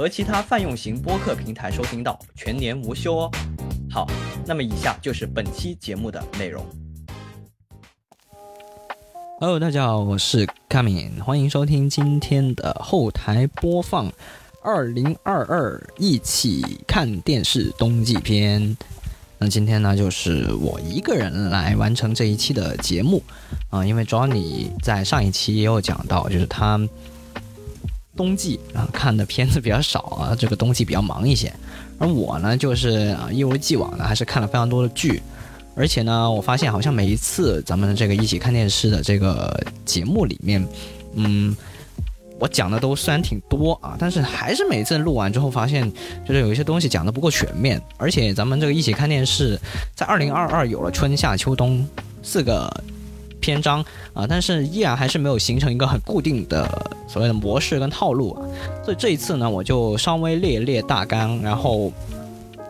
和其他泛用型播客平台收听到，全年无休哦。好，那么以下就是本期节目的内容。Hello，大家好，我是 Coming，欢迎收听今天的后台播放，二零二二一起看电视冬季篇。那今天呢，就是我一个人来完成这一期的节目，啊，因为 Johnny 在上一期也有讲到，就是他冬季啊看的片子比较少啊，这个冬季比较忙一些，而我呢，就是啊一如既往的还是看了非常多的剧，而且呢，我发现好像每一次咱们这个一起看电视的这个节目里面，嗯。我讲的都虽然挺多啊，但是还是每次录完之后发现，就是有一些东西讲的不够全面。而且咱们这个一起看电视，在二零二二有了春夏秋冬四个篇章啊，但是依然还是没有形成一个很固定的所谓的模式跟套路啊。所以这一次呢，我就稍微列列大纲，然后。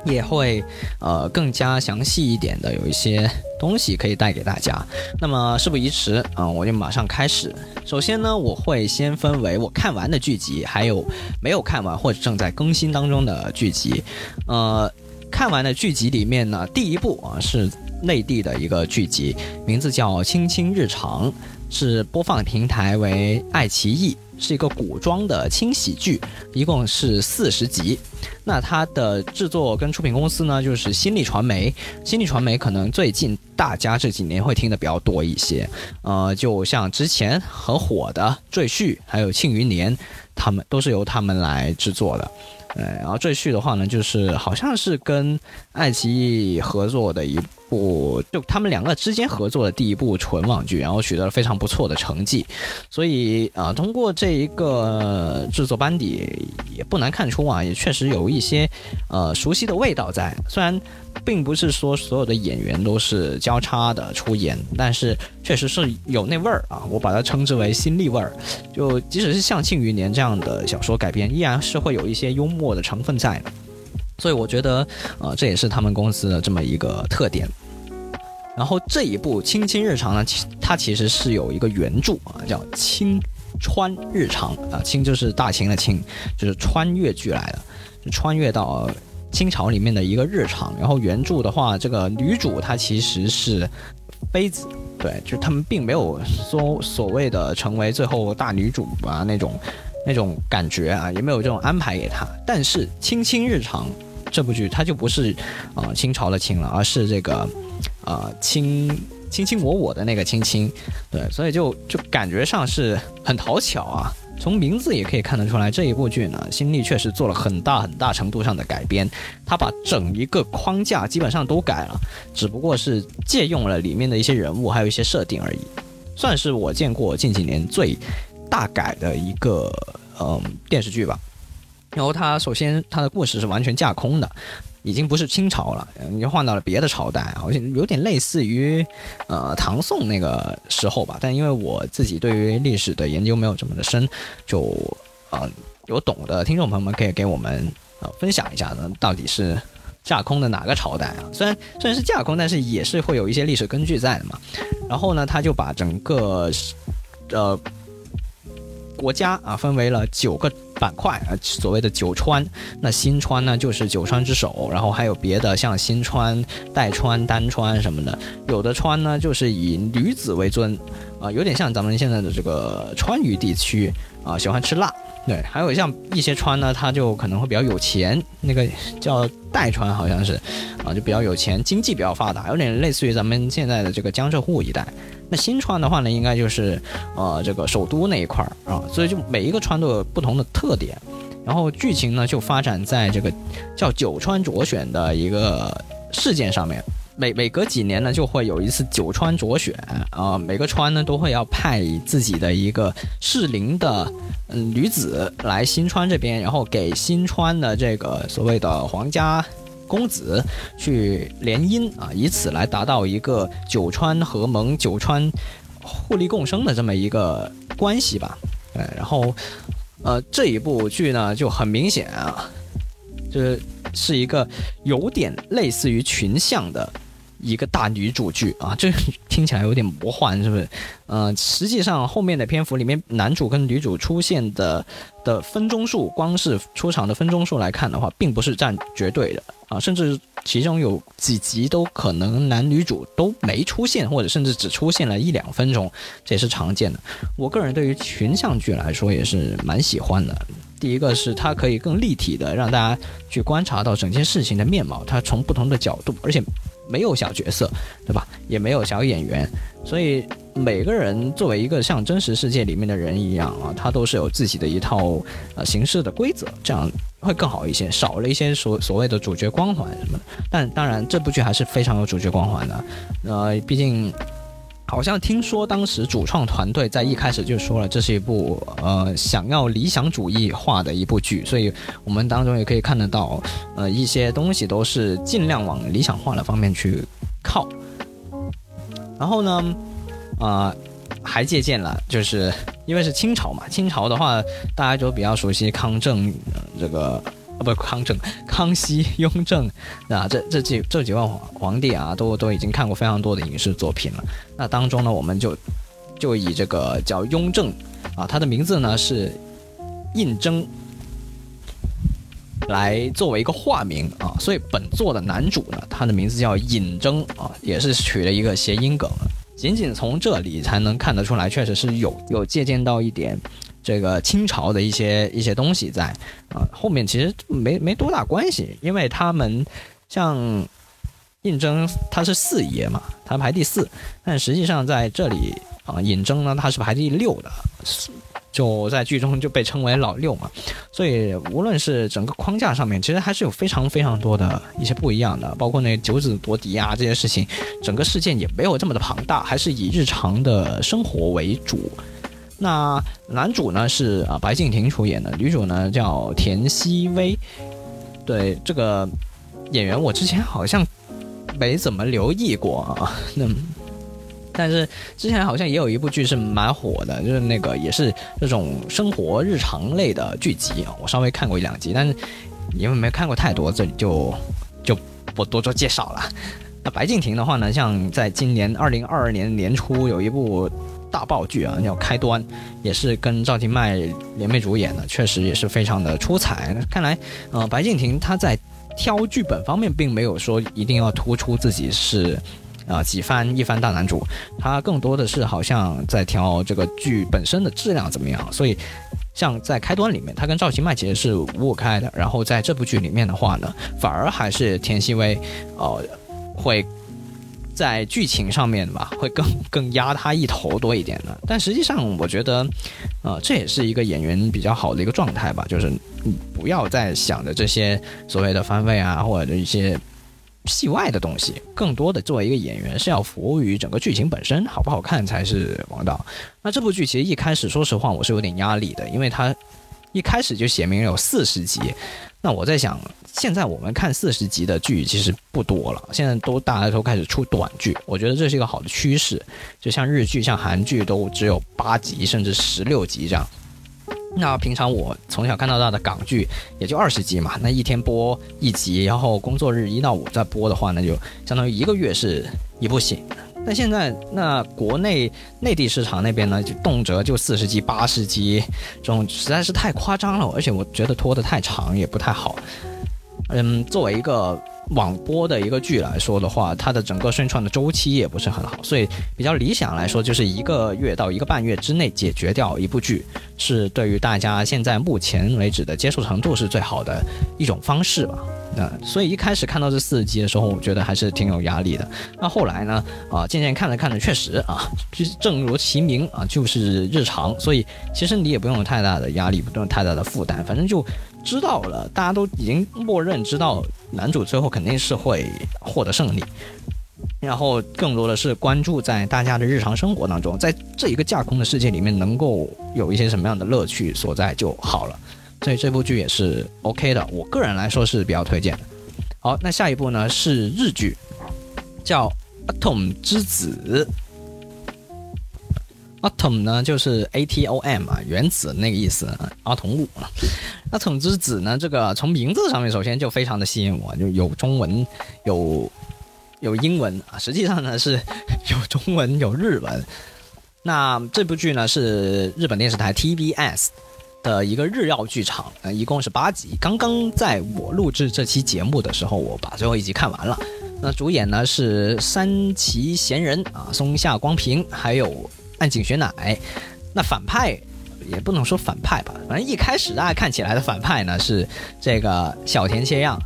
也会，呃，更加详细一点的有一些东西可以带给大家。那么事不宜迟啊，我就马上开始。首先呢，我会先分为我看完的剧集，还有没有看完或者正在更新当中的剧集。呃，看完的剧集里面呢，第一部啊是内地的一个剧集，名字叫《青青日常》，是播放平台为爱奇艺。是一个古装的轻喜剧，一共是四十集。那它的制作跟出品公司呢，就是新力传媒。新力传媒可能最近大家这几年会听的比较多一些，呃，就像之前很火的《赘婿》还有《庆余年》，他们都是由他们来制作的。哎，然后《赘婿》的话呢，就是好像是跟爱奇艺合作的一。部就他们两个之间合作的第一部纯网剧，然后取得了非常不错的成绩，所以啊，通过这一个制作班底，也不难看出啊，也确实有一些呃熟悉的味道在。虽然并不是说所有的演员都是交叉的出演，但是确实是有那味儿啊，我把它称之为新力味儿。就即使是像《庆余年》这样的小说改编，依然是会有一些幽默的成分在的。所以我觉得，呃，这也是他们公司的这么一个特点。然后这一部《青青日常》呢，其它其实是有一个原著啊，叫《青川日常》啊，青就是大秦的清，就是穿越剧来的，就穿越到清朝里面的一个日常。然后原著的话，这个女主她其实是妃子，对，就他们并没有说所谓的成为最后大女主啊那种那种感觉啊，也没有这种安排给她。但是《青青日常》。这部剧它就不是，呃，清朝的清了，而是这个，呃，卿卿卿我我的那个卿卿，对，所以就就感觉上是很讨巧啊。从名字也可以看得出来，这一部剧呢，新力确实做了很大很大程度上的改编，他把整一个框架基本上都改了，只不过是借用了里面的一些人物还有一些设定而已，算是我见过近几年最大改的一个嗯电视剧吧。然后它首先它的故事是完全架空的，已经不是清朝了，已经换到了别的朝代，好像有点类似于呃唐宋那个时候吧。但因为我自己对于历史的研究没有这么的深，就呃有懂的听众朋友们可以给我们呃分享一下呢，到底是架空的哪个朝代啊？虽然虽然是架空，但是也是会有一些历史根据在的嘛。然后呢，他就把整个呃。国家啊，分为了九个板块啊，所谓的九川。那新川呢，就是九川之首，然后还有别的，像新川、代川、丹川什么的。有的川呢，就是以女子为尊，啊，有点像咱们现在的这个川渝地区啊，喜欢吃辣。对，还有像一些川呢，它就可能会比较有钱，那个叫代川，好像是，啊，就比较有钱，经济比较发达，有点类似于咱们现在的这个江浙沪一带。那新川的话呢，应该就是，呃，这个首都那一块儿啊，所以就每一个川都有不同的特点。然后剧情呢，就发展在这个叫九川卓选的一个事件上面。每每隔几年呢，就会有一次九川卓选啊，每个川呢都会要派自己的一个适龄的嗯女子来新川这边，然后给新川的这个所谓的皇家公子去联姻啊，以此来达到一个九川合盟、九川互利共生的这么一个关系吧。哎，然后呃这一部剧呢就很明显啊，就是是一个有点类似于群像的。一个大女主剧啊，这听起来有点魔幻，是不是？呃，实际上后面的篇幅里面，男主跟女主出现的的分钟数，光是出场的分钟数来看的话，并不是占绝对的啊，甚至其中有几集都可能男女主都没出现，或者甚至只出现了一两分钟，这也是常见的。我个人对于群像剧来说也是蛮喜欢的。第一个是它可以更立体的让大家去观察到整件事情的面貌，它从不同的角度，而且。没有小角色，对吧？也没有小演员，所以每个人作为一个像真实世界里面的人一样啊，他都是有自己的一套呃形式的规则，这样会更好一些，少了一些所所谓的主角光环什么的。但当然，这部剧还是非常有主角光环的，呃，毕竟。好像听说当时主创团队在一开始就说了，这是一部呃想要理想主义化的一部剧，所以我们当中也可以看得到，呃一些东西都是尽量往理想化的方面去靠。然后呢，啊还借鉴了，就是因为是清朝嘛，清朝的话大家都比较熟悉康正这个。啊不，康正、康熙、雍正，啊，这这几这几位皇皇帝啊，都都已经看过非常多的影视作品了。那当中呢，我们就就以这个叫雍正啊，他的名字呢是胤禛，来作为一个化名啊。所以本作的男主呢，他的名字叫尹征啊，也是取了一个谐音梗。仅仅从这里才能看得出来，确实是有有借鉴到一点。这个清朝的一些一些东西在啊，后面其实没没多大关系，因为他们像胤禛他是四爷嘛，他排第四，但实际上在这里啊，胤征呢他是排第六的，就在剧中就被称为老六嘛，所以无论是整个框架上面，其实还是有非常非常多的一些不一样的，包括那九子夺嫡啊这些事情，整个事件也没有这么的庞大，还是以日常的生活为主。那男主呢是啊白敬亭出演的，女主呢叫田曦薇。对这个演员，我之前好像没怎么留意过啊。那但是之前好像也有一部剧是蛮火的，就是那个也是这种生活日常类的剧集啊。我稍微看过一两集，但是因为没看过太多，这里就就不多做介绍了。那白敬亭的话呢，像在今年二零二二年年初有一部。大爆剧啊，叫《开端》，也是跟赵今麦联袂主演的，确实也是非常的出彩。看来，呃，白敬亭他在挑剧本方面，并没有说一定要突出自己是啊几番一番大男主，他更多的是好像在挑这个剧本身的质量怎么样。所以，像在《开端》里面，他跟赵今麦其实是五五开的，然后在这部剧里面的话呢，反而还是田曦薇，呃，会。在剧情上面吧，会更更压他一头多一点的。但实际上，我觉得，呃，这也是一个演员比较好的一个状态吧，就是不要再想着这些所谓的番位啊，或者一些戏外的东西，更多的作为一个演员是要服务于整个剧情本身，好不好看才是王道。那这部剧其实一开始，说实话，我是有点压力的，因为它一开始就写明有四十集。那我在想，现在我们看四十集的剧其实不多了，现在都大家都开始出短剧，我觉得这是一个好的趋势。就像日剧、像韩剧都只有八集甚至十六集这样。那平常我从小看到大的港剧也就二十集嘛，那一天播一集，然后工作日一到五再播的话，那就相当于一个月是一部戏。但现在那国内内地市场那边呢，就动辄就四十集、八十集，这种实在是太夸张了，而且我觉得拖得太长也不太好。嗯，作为一个网播的一个剧来说的话，它的整个宣传的周期也不是很好，所以比较理想来说，就是一个月到一个半月之内解决掉一部剧，是对于大家现在目前为止的接受程度是最好的一种方式吧。那所以一开始看到这四集的时候，我觉得还是挺有压力的。那后来呢？啊，渐渐看着看着，确实啊，就是正如其名啊，就是日常。所以其实你也不用有太大的压力，不用太大的负担，反正就知道了。大家都已经默认知道男主最后肯定是会获得胜利，然后更多的是关注在大家的日常生活当中，在这一个架空的世界里面，能够有一些什么样的乐趣所在就好了。所以这部剧也是 OK 的，我个人来说是比较推荐的。好，那下一部呢是日剧，叫《Atom 之子》。Atom 呢就是 A T O M 啊，原子那个意思，阿童木。Atom 之子呢，这个从名字上面首先就非常的吸引我，就有中文，有有英文啊，实际上呢是有中文有日文。那这部剧呢是日本电视台 TBS 的一个日曜剧场，呃，一共是八集。刚刚在我录制这期节目的时候，我把最后一集看完了。那主演呢是山崎贤人啊，松下光平，还有。按井雪乃，那反派也不能说反派吧，反正一开始大家看起来的反派呢是这个小田切让。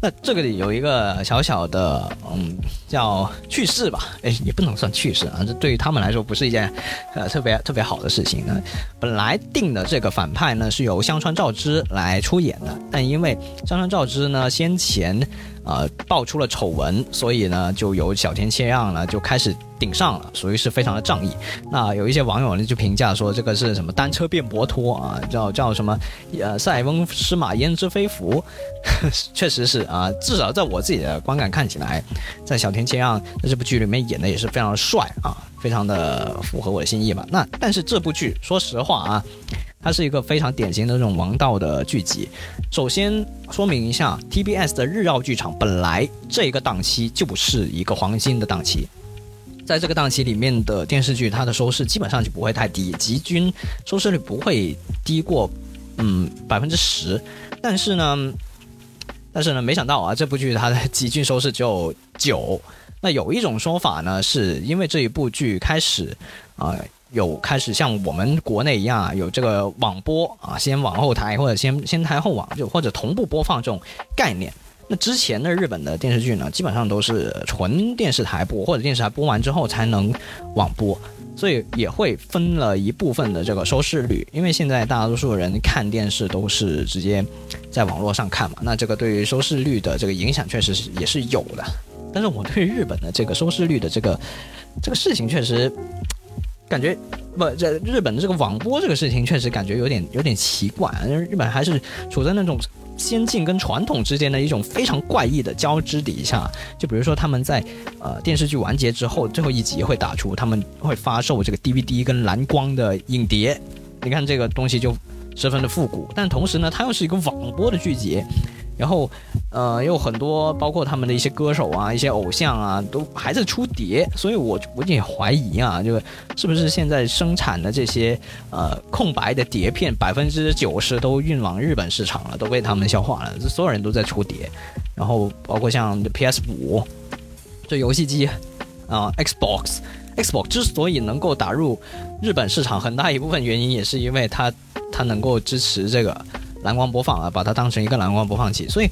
那这个里有一个小小的嗯叫趣事吧，哎也不能算趣事啊，这对于他们来说不是一件呃特别特别好的事情呢。本来定的这个反派呢是由香川照之来出演的，但因为香川照之呢先前呃爆出了丑闻，所以呢就由小田切让呢就开始。顶上了，属于是非常的仗义。那有一些网友呢就评价说，这个是什么单车变摩托啊？叫叫什么？呃，塞翁失马焉知非福？确实是啊，至少在我自己的观感看起来，在小田切让在这部剧里面演的也是非常的帅啊，非常的符合我的心意吧。那但是这部剧，说实话啊，它是一个非常典型的这种王道的剧集。首先说明一下，TBS 的日曜剧场本来这个档期就不是一个黄金的档期。在这个档期里面的电视剧，它的收视基本上就不会太低，集均收视率不会低过嗯百分之十。但是呢，但是呢，没想到啊，这部剧它的集均收视只有九。那有一种说法呢，是因为这一部剧开始啊有开始像我们国内一样啊有这个网播啊，先往后台或者先先台后网，就或者同步播放这种概念。那之前的日本的电视剧呢，基本上都是纯电视台播，或者电视台播完之后才能网播，所以也会分了一部分的这个收视率。因为现在大多数人看电视都是直接在网络上看嘛，那这个对于收视率的这个影响确实是也是有的。但是我对日本的这个收视率的这个这个事情确实感觉不，这日本的这个网播这个事情确实感觉有点有点奇怪，因为日本还是处在那种。先进跟传统之间的一种非常怪异的交织底下，就比如说他们在呃电视剧完结之后，最后一集会打出他们会发售这个 DVD 跟蓝光的影碟，你看这个东西就十分的复古，但同时呢，它又是一个网播的剧集。然后，呃，有很多包括他们的一些歌手啊、一些偶像啊，都还在出碟，所以我我也怀疑啊，这个是不是现在生产的这些呃空白的碟片，百分之九十都运往日本市场了，都被他们消化了，这所有人都在出碟。然后包括像 PS 五这游戏机啊，Xbox，Xbox 之所以能够打入日本市场，很大一部分原因也是因为它它能够支持这个。蓝光播放啊，把它当成一个蓝光播放器，所以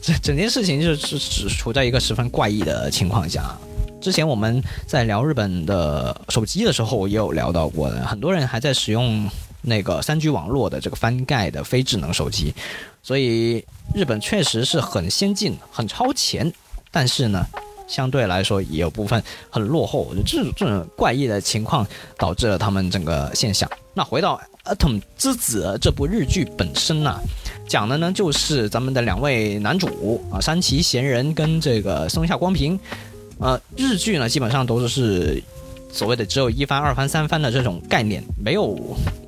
这整件事情就是只处在一个十分怪异的情况下。之前我们在聊日本的手机的时候，也有聊到过的，很多人还在使用那个三 G 网络的这个翻盖的非智能手机，所以日本确实是很先进、很超前，但是呢，相对来说也有部分很落后。这种这种怪异的情况导致了他们整个现象。那回到。《Atom 之子》这部日剧本身呢，讲的呢就是咱们的两位男主啊，山崎贤人跟这个松下光平。呃，日剧呢基本上都是所谓的只有一番、二番、三番的这种概念，没有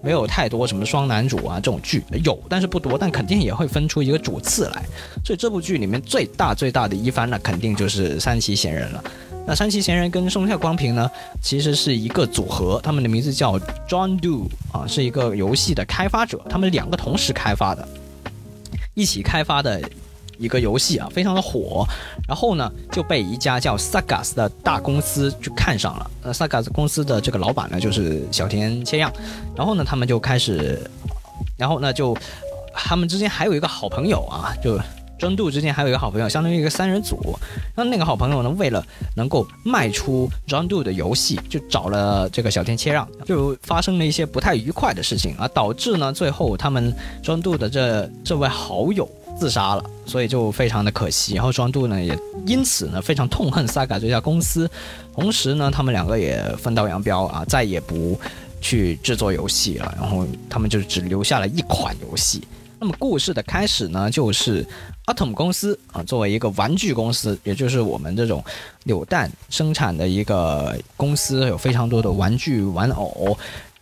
没有太多什么双男主啊这种剧，有但是不多，但肯定也会分出一个主次来。所以这部剧里面最大最大的一番呢，肯定就是山崎贤人了。那山崎贤人跟松下光平呢，其实是一个组合，他们的名字叫 John Do 啊，是一个游戏的开发者，他们两个同时开发的，一起开发的一个游戏啊，非常的火，然后呢就被一家叫 Sagas 的大公司就看上了。那 Sagas 公司的这个老板呢就是小田切让，然后呢他们就开始，然后呢就他们之间还有一个好朋友啊，就。专度之间还有一个好朋友，相当于一个三人组。那那个好朋友呢，为了能够卖出专度的游戏，就找了这个小田切让，就发生了一些不太愉快的事情啊，导致呢最后他们专度的这这位好友自杀了，所以就非常的可惜。然后庄度呢也因此呢非常痛恨 Saga 这家公司，同时呢他们两个也分道扬镳啊，再也不去制作游戏了。然后他们就只留下了一款游戏。那么故事的开始呢，就是 Atom 公司啊，作为一个玩具公司，也就是我们这种扭蛋生产的一个公司，有非常多的玩具、玩偶。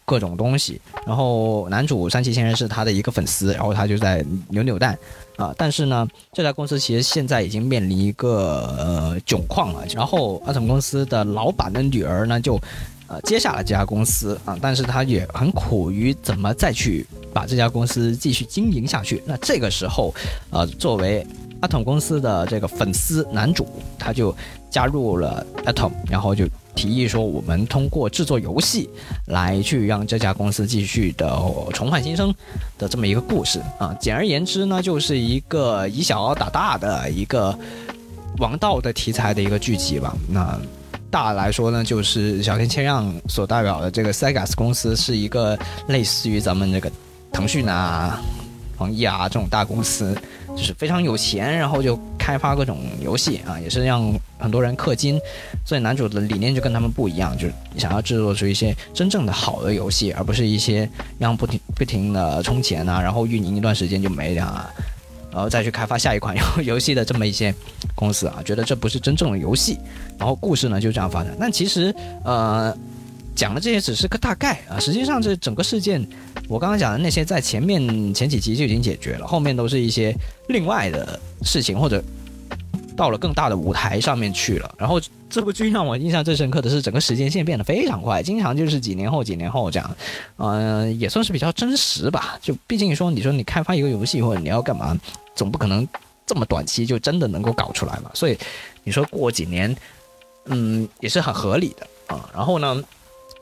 各种东西，然后男主三崎先生是他的一个粉丝，然后他就在扭扭蛋，啊，但是呢，这家公司其实现在已经面临一个呃窘况了，然后阿童公司的老板的女儿呢就，呃接下了这家公司。啊，但是他也很苦于怎么再去把这家公司继续经营下去，那这个时候，呃，作为阿童公司的这个粉丝男主，他就加入了阿童，然后就。提议说，我们通过制作游戏来去让这家公司继续的重焕新生的这么一个故事啊。简而言之呢，就是一个以小打大的一个王道的题材的一个剧集吧。那大来说呢，就是小田切让所代表的这个 Sega 公司是一个类似于咱们这个腾讯啊、网易啊这种大公司。就是非常有钱，然后就开发各种游戏啊，也是让很多人氪金。所以男主的理念就跟他们不一样，就是想要制作出一些真正的好的游戏，而不是一些让不停不停的充钱啊，然后运营一段时间就没了啊，然后再去开发下一款游 游戏的这么一些公司啊，觉得这不是真正的游戏。然后故事呢就这样发展。但其实呃。讲的这些只是个大概啊，实际上这整个事件，我刚刚讲的那些在前面前几集就已经解决了，后面都是一些另外的事情，或者到了更大的舞台上面去了。然后这部剧让我印象最深刻的是整个时间线变得非常快，经常就是几年后几年后这样，嗯，也算是比较真实吧。就毕竟说你说你开发一个游戏或者你要干嘛，总不可能这么短期就真的能够搞出来嘛。所以你说过几年，嗯，也是很合理的啊。然后呢？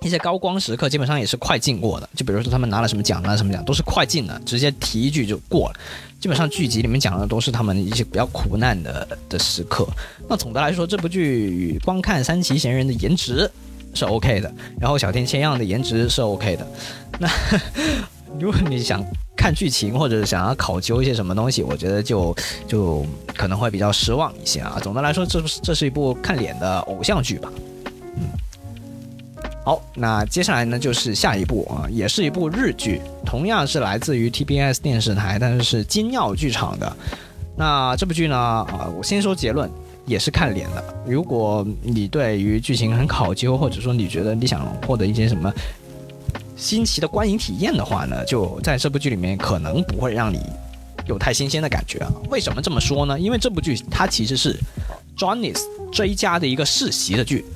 一些高光时刻基本上也是快进过的，就比如说他们拿了什么奖，啊什么奖，都是快进的，直接提一句就过了。基本上剧集里面讲的都是他们一些比较苦难的的时刻。那总的来说，这部剧光看三崎贤人的颜值是 OK 的，然后小天千样的颜值是 OK 的。那 如果你想看剧情或者想要考究一些什么东西，我觉得就就可能会比较失望一些啊。总的来说，这这是一部看脸的偶像剧吧。好，那接下来呢就是下一部啊，也是一部日剧，同样是来自于 TBS 电视台，但是是金耀剧场的。那这部剧呢，啊，我先说结论，也是看脸的。如果你对于剧情很考究，或者说你觉得你想获得一些什么新奇的观影体验的话呢，就在这部剧里面可能不会让你有太新鲜的感觉啊。为什么这么说呢？因为这部剧它其实是 Johnny's 追加的一个世袭的剧。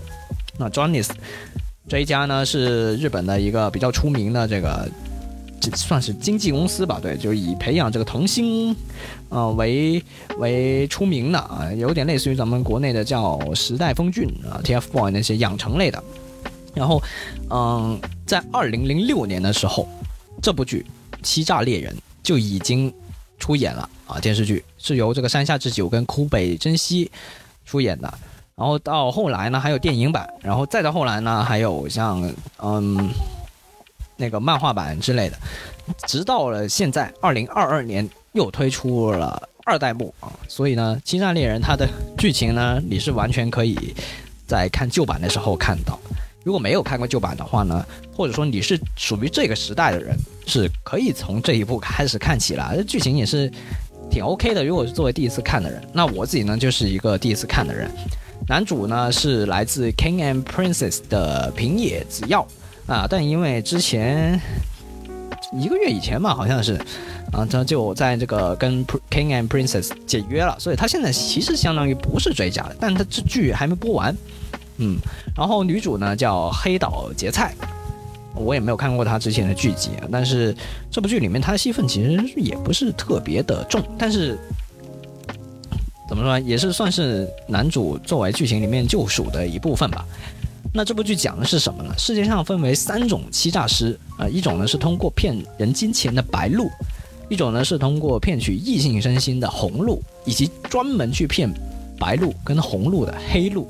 那 Johnny's 这一家呢是日本的一个比较出名的这个，这算是经纪公司吧？对，就以培养这个童星，呃为为出名的啊，有点类似于咱们国内的叫时代峰峻啊、TFBOY 那些养成类的。然后，嗯，在二零零六年的时候，这部剧《欺诈猎人》就已经出演了啊，电视剧是由这个山下智久跟枯北真希出演的。然后到后来呢，还有电影版，然后再到后来呢，还有像嗯那个漫画版之类的，直到了现在二零二二年又推出了二代目啊，所以呢，《七战猎人》它的剧情呢，你是完全可以在看旧版的时候看到。如果没有看过旧版的话呢，或者说你是属于这个时代的人，是可以从这一部开始看起来，剧情也是挺 OK 的。如果是作为第一次看的人，那我自己呢就是一个第一次看的人。男主呢是来自《King and Princess》的平野紫耀啊，但因为之前一个月以前嘛，好像是啊，他就在这个跟《King and Princess》解约了，所以他现在其实相当于不是追加的，但他这剧还没播完，嗯，然后女主呢叫黑岛结菜，我也没有看过她之前的剧集，但是这部剧里面她的戏份其实也不是特别的重，但是。怎么说，也是算是男主作为剧情里面救赎的一部分吧。那这部剧讲的是什么呢？世界上分为三种欺诈师啊，一种呢是通过骗人金钱的白鹿，一种呢是通过骗取异性身心的红鹿，以及专门去骗白鹿跟红鹿的黑鹿。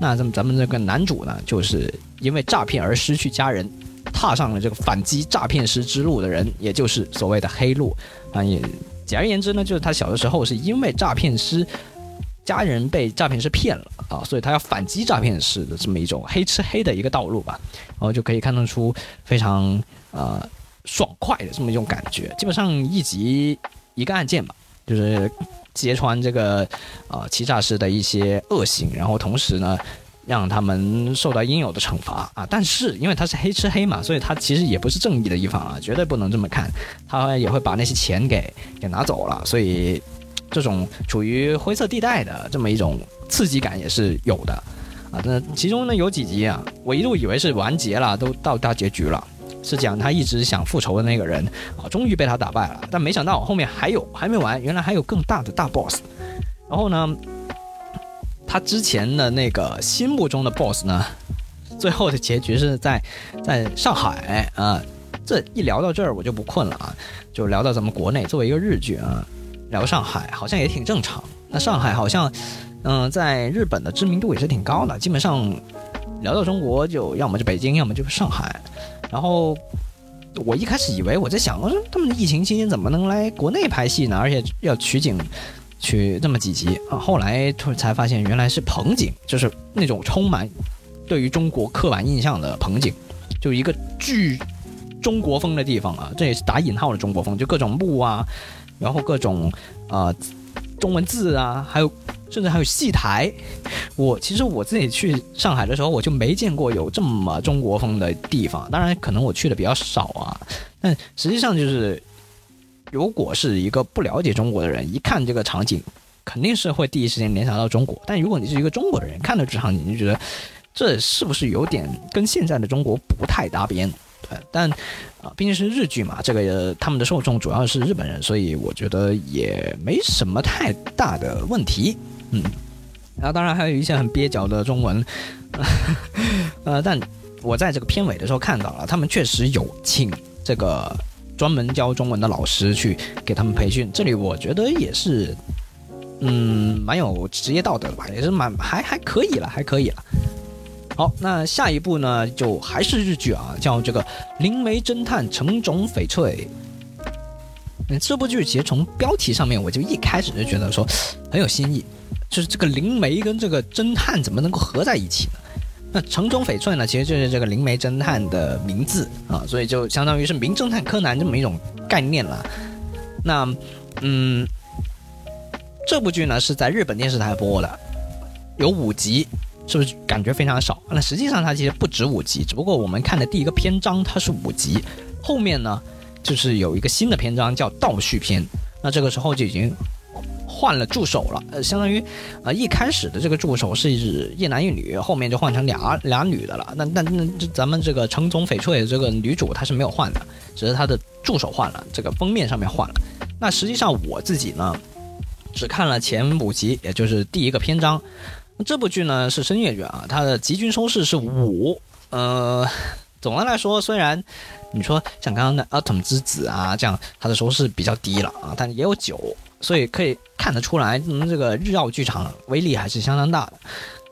那咱们咱们这个男主呢，就是因为诈骗而失去家人，踏上了这个反击诈骗师之路的人，也就是所谓的黑鹿啊也。简而言之呢，就是他小的时候是因为诈骗师家人被诈骗师骗了啊，所以他要反击诈骗师的这么一种黑吃黑的一个道路吧，然后就可以看得出非常呃爽快的这么一种感觉。基本上一集一个案件吧，就是揭穿这个呃欺诈师的一些恶行，然后同时呢。让他们受到应有的惩罚啊！但是因为他是黑吃黑嘛，所以他其实也不是正义的一方啊，绝对不能这么看。他也会把那些钱给给拿走了，所以这种处于灰色地带的这么一种刺激感也是有的啊。那其中呢有几集啊，我一度以为是完结了，都到大结局了，是讲他一直想复仇的那个人啊，终于被他打败了。但没想到后面还有还没完，原来还有更大的大 boss。然后呢？他之前的那个心目中的 boss 呢，最后的结局是在在上海啊。这一聊到这儿，我就不困了啊，就聊到咱们国内作为一个日剧啊，聊上海好像也挺正常。那上海好像，嗯，在日本的知名度也是挺高的。基本上聊到中国，就要么就北京，要么就是上海。然后我一开始以为我在想，我说他们疫情期间怎么能来国内拍戏呢？而且要取景。去这么几集啊，后来突才发现原来是棚景，就是那种充满对于中国刻板印象的棚景，就一个巨中国风的地方啊，这也是打引号的中国风，就各种木啊，然后各种啊中文字啊，还有甚至还有戏台。我其实我自己去上海的时候，我就没见过有这么中国风的地方，当然可能我去的比较少啊，但实际上就是。如果是一个不了解中国的人，一看这个场景，肯定是会第一时间联想到中国。但如果你是一个中国的人，看到这场景，你就觉得这是不是有点跟现在的中国不太搭边？对，但啊，毕竟是日剧嘛，这个他们的受众主要是日本人，所以我觉得也没什么太大的问题。嗯，然后当然还有一些很蹩脚的中文，呃，但我在这个片尾的时候看到了，他们确实有请这个。专门教中文的老师去给他们培训，这里我觉得也是，嗯，蛮有职业道德的吧，也是蛮还还可以了，还可以了。好，那下一部呢，就还是日剧啊，叫这个《灵媒侦探成冢翡翠》。嗯，这部剧其实从标题上面我就一开始就觉得说很有新意，就是这个灵媒跟这个侦探怎么能够合在一起呢？那城中翡翠呢，其实就是这个灵媒侦探的名字啊，所以就相当于是名侦探柯南这么一种概念了。那，嗯，这部剧呢是在日本电视台播的，有五集，是不是感觉非常少？那实际上它其实不止五集，只不过我们看的第一个篇章它是五集，后面呢就是有一个新的篇章叫倒叙篇，那这个时候就已经。换了助手了，呃，相当于，呃，一开始的这个助手是一男一女，后面就换成俩俩女的了。那那那咱们这个城中翡翠这个女主她是没有换的，只是她的助手换了，这个封面上面换了。那实际上我自己呢，只看了前五集，也就是第一个篇章。这部剧呢是深夜剧啊，它的集均收视是五，呃，总的来说，虽然你说像刚刚的《阿童之子》啊这样，它的收视比较低了啊，但也有九。所以可以看得出来，咱嗯，这个日曜剧场威力还是相当大的。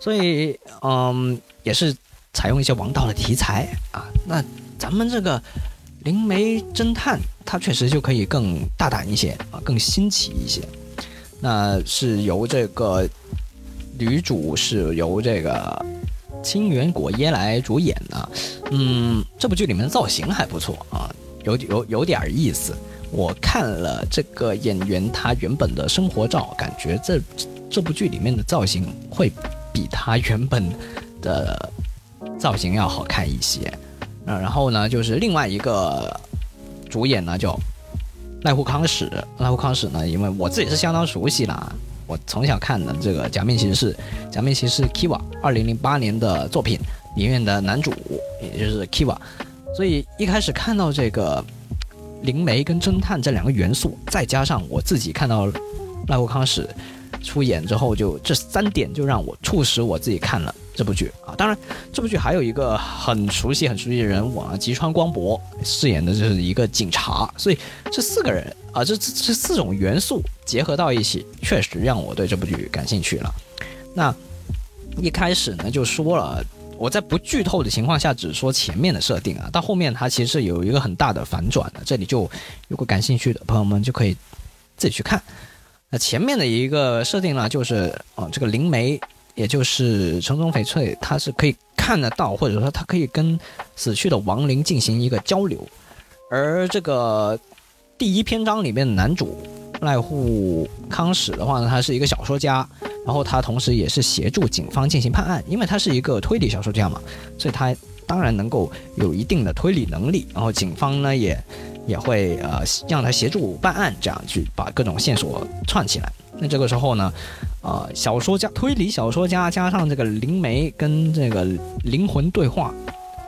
所以，嗯，也是采用一些王道的题材啊。那咱们这个灵媒侦探，它确实就可以更大胆一些啊，更新奇一些。那是由这个女主是由这个清源果耶来主演的。嗯，这部剧里面的造型还不错啊，有有有点意思。我看了这个演员他原本的生活照，感觉这这部剧里面的造型会比他原本的造型要好看一些。嗯，然后呢，就是另外一个主演呢叫濑户康史。濑户康史呢，因为我自己是相当熟悉啦，我从小看的这个《假面骑士》，《假面骑士》Kiva 二零零八年的作品里面的男主，也就是 Kiva，所以一开始看到这个。灵媒跟侦探这两个元素，再加上我自己看到赖国康史出演之后，就这三点就让我促使我自己看了这部剧啊。当然，这部剧还有一个很熟悉、很熟悉的人物啊，吉川光博饰演的就是一个警察。所以这四个人啊，这这四种元素结合到一起，确实让我对这部剧感兴趣了。那一开始呢，就说了。我在不剧透的情况下，只说前面的设定啊，到后面它其实有一个很大的反转的。这里就如果感兴趣的朋友们就可以自己去看。那前面的一个设定呢，就是啊，这个灵媒，也就是城中翡翠，它是可以看得到，或者说它可以跟死去的亡灵进行一个交流。而这个第一篇章里面的男主濑户康史的话呢，他是一个小说家，然后他同时也是协助警方进行判案，因为他是一个推理小说家嘛，所以他当然能够有一定的推理能力。然后警方呢也也会呃让他协助办案，这样去把各种线索串起来。那这个时候呢，呃，小说家推理小说家加上这个灵媒跟这个灵魂对话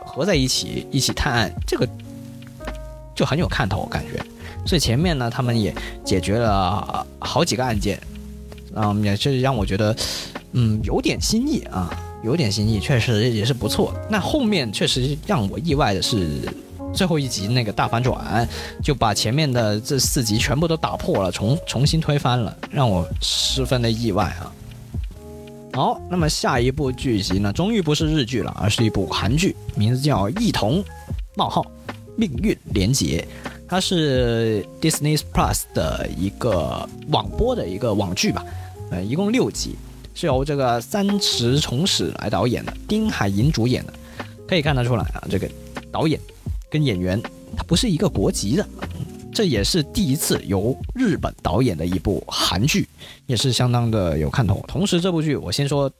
合在一起一起探案，这个就很有看头，感觉。所以前面呢，他们也解决了好几个案件，嗯，也是让我觉得，嗯，有点新意啊，有点新意，确实也是不错。那后面确实让我意外的是，最后一集那个大反转，就把前面的这四集全部都打破了，重重新推翻了，让我十分的意外啊。好，那么下一部剧集呢，终于不是日剧了，而是一部韩剧，名字叫《异同：冒号命运连结》。它是 Disney Plus 的一个网播的一个网剧吧，呃，一共六集，是由这个三池崇史来导演的，丁海寅主演的，可以看得出来啊，这个导演跟演员他不是一个国籍的，这也是第一次由日本导演的一部韩剧，也是相当的有看头。同时，这部剧我先说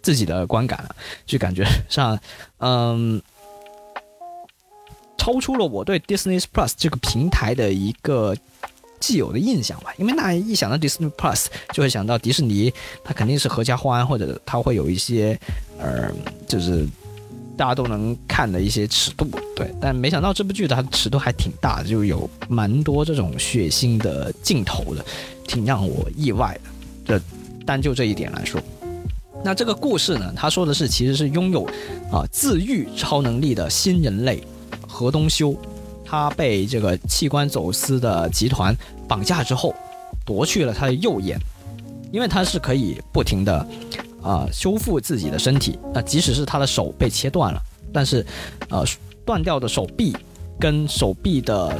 自己的观感啊，就感觉上，嗯。超出了我对 Disney Plus 这个平台的一个既有的印象吧，因为那一想到 Disney Plus 就会想到迪士尼，它肯定是合家欢，或者它会有一些，呃，就是大家都能看的一些尺度，对。但没想到这部剧它的尺度还挺大的，就有蛮多这种血腥的镜头的，挺让我意外的。这单就这一点来说，那这个故事呢，他说的是其实是拥有啊自愈超能力的新人类。何东修，他被这个器官走私的集团绑架之后，夺去了他的右眼，因为他是可以不停的啊修复自己的身体，那即使是他的手被切断了，但是呃断掉的手臂跟手臂的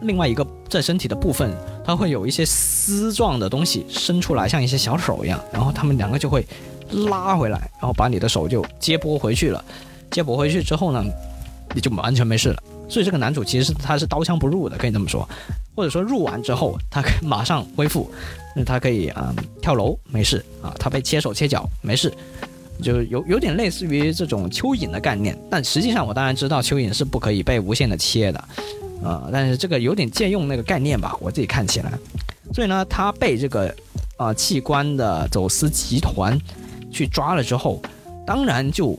另外一个在身体的部分，它会有一些丝状的东西伸出来，像一些小手一样，然后他们两个就会拉回来，然后把你的手就接驳回去了，接驳回去之后呢？你就完全没事了，所以这个男主其实他是刀枪不入的，可以这么说，或者说入完之后他可以马上恢复，他可以啊跳楼没事啊，他被切手切脚没事，就有有点类似于这种蚯蚓的概念，但实际上我当然知道蚯蚓是不可以被无限的切的，啊，但是这个有点借用那个概念吧，我自己看起来，所以呢，他被这个啊器官的走私集团去抓了之后，当然就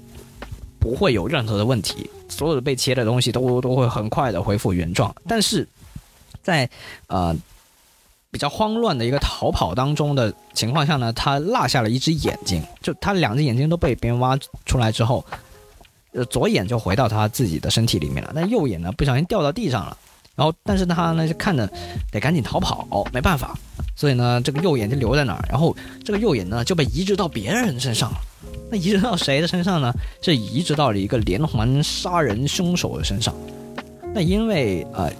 不会有任何的问题。所有的被切的东西都都会很快的恢复原状，但是在呃比较慌乱的一个逃跑当中的情况下呢，他落下了一只眼睛，就他两只眼睛都被别人挖出来之后，呃左眼就回到他自己的身体里面了，但右眼呢不小心掉到地上了，然后但是他呢就看着得赶紧逃跑，没办法，所以呢这个右眼就留在那儿，然后这个右眼呢就被移植到别人身上了。那移植到谁的身上呢？是移植到了一个连环杀人凶手的身上。那因为呃，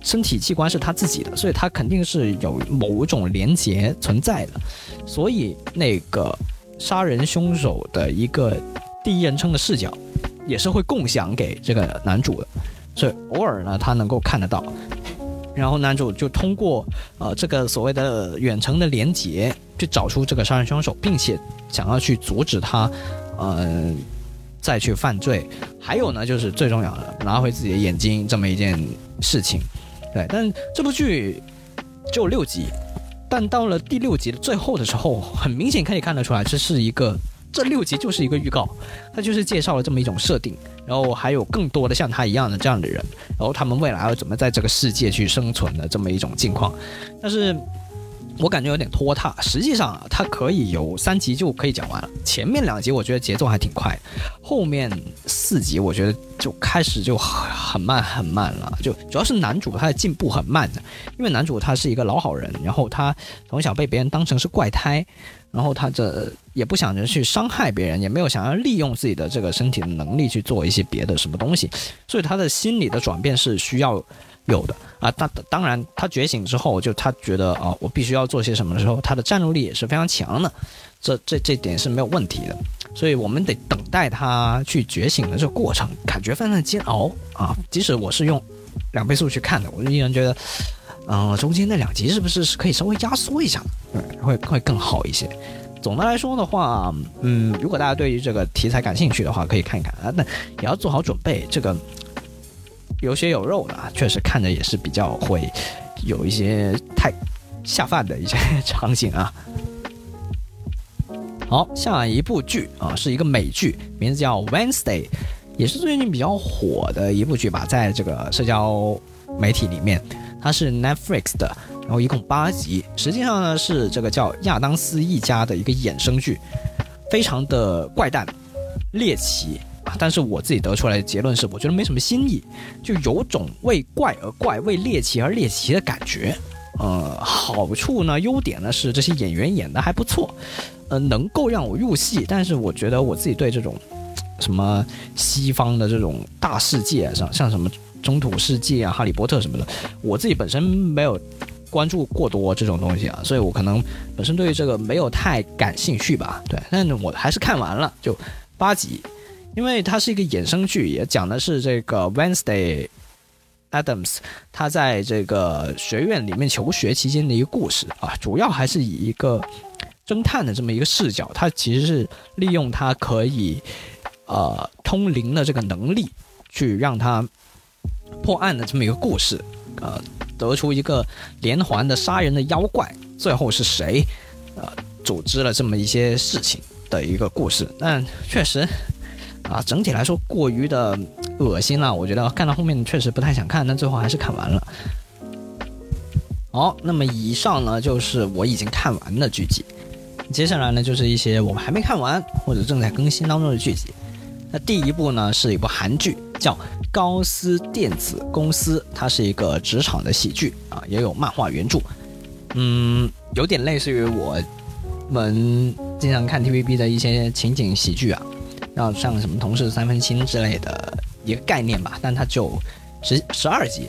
身体器官是他自己的，所以他肯定是有某种连结存在的。所以那个杀人凶手的一个第一人称的视角，也是会共享给这个男主的。所以偶尔呢，他能够看得到。然后男主就通过呃这个所谓的远程的连接，去找出这个杀人凶手，并且想要去阻止他，呃，再去犯罪。还有呢，就是最重要的拿回自己的眼睛这么一件事情。对，但这部剧只有六集，但到了第六集的最后的时候，很明显可以看得出来，这是一个。这六集就是一个预告，它就是介绍了这么一种设定，然后还有更多的像他一样的这样的人，然后他们未来要怎么在这个世界去生存的这么一种境况，但是。我感觉有点拖沓，实际上，它可以有三集就可以讲完了。前面两集我觉得节奏还挺快，后面四集我觉得就开始就很慢很慢了。就主要是男主他的进步很慢的，因为男主他是一个老好人，然后他从小被别人当成是怪胎，然后他这也不想着去伤害别人，也没有想要利用自己的这个身体的能力去做一些别的什么东西，所以他的心理的转变是需要。有的啊，当当然，他觉醒之后，就他觉得啊，我必须要做些什么的时候，他的战斗力也是非常强的，这这这点是没有问题的。所以我们得等待他去觉醒的这个过程，感觉非常的煎熬啊。即使我是用两倍速去看的，我依然觉得，嗯、中间那两集是不是是可以稍微压缩一下，嗯，会会更好一些。总的来说的话，嗯，如果大家对于这个题材感兴趣的话，可以看一看啊，那也要做好准备，这个有血有肉的啊，确实看着也是比较会有一些太下饭的一些 场景啊。好，下一部剧啊是一个美剧，名字叫《Wednesday》，也是最近比较火的一部剧吧，在这个社交媒体里面，它是 Netflix 的，然后一共八集，实际上呢是这个叫亚当斯一家的一个衍生剧，非常的怪诞、猎奇啊。但是我自己得出来的结论是，我觉得没什么新意，就有种为怪而怪、为猎奇而猎奇的感觉。呃，好处呢，优点呢是这些演员演的还不错，呃，能够让我入戏。但是我觉得我自己对这种什么西方的这种大世界，像像什么中土世界啊、哈利波特什么的，我自己本身没有关注过多这种东西啊，所以我可能本身对于这个没有太感兴趣吧。对，但是我还是看完了，就八集，因为它是一个衍生剧，也讲的是这个 Wednesday。Adams 他在这个学院里面求学期间的一个故事啊，主要还是以一个侦探的这么一个视角，他其实是利用他可以呃通灵的这个能力，去让他破案的这么一个故事，呃，得出一个连环的杀人的妖怪，最后是谁呃组织了这么一些事情的一个故事，但确实。啊，整体来说过于的恶心了，我觉得看到后面确实不太想看，但最后还是看完了。好，那么以上呢就是我已经看完的剧集，接下来呢就是一些我们还没看完或者正在更新当中的剧集。那第一部呢是一部韩剧，叫《高斯电子公司》，它是一个职场的喜剧啊，也有漫画原著，嗯，有点类似于我们经常看 TVB 的一些情景喜剧啊。然后像什么同事三分亲之类的一个概念吧，但它就十十二集，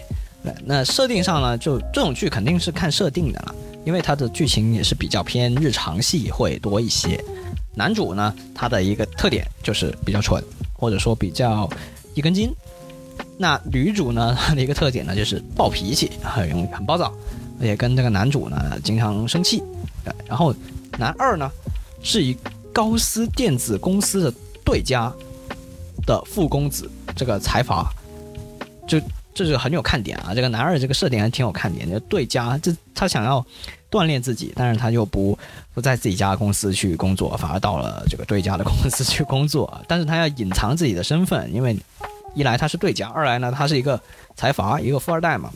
那设定上呢，就这种剧肯定是看设定的了，因为它的剧情也是比较偏日常戏会多一些。男主呢，他的一个特点就是比较蠢，或者说比较一根筋。那女主呢，她的一个特点呢就是暴脾气，很容易很暴躁，而且跟这个男主呢经常生气。然后男二呢，是以高斯电子公司的对家的富公子，这个财阀，就这是很有看点啊！这个男二这个设定还挺有看点的。对家，这他想要锻炼自己，但是他又不不在自己家公司去工作，反而到了这个对家的公司去工作。但是他要隐藏自己的身份，因为一来他是对家，二来呢他是一个财阀，一个富二代嘛，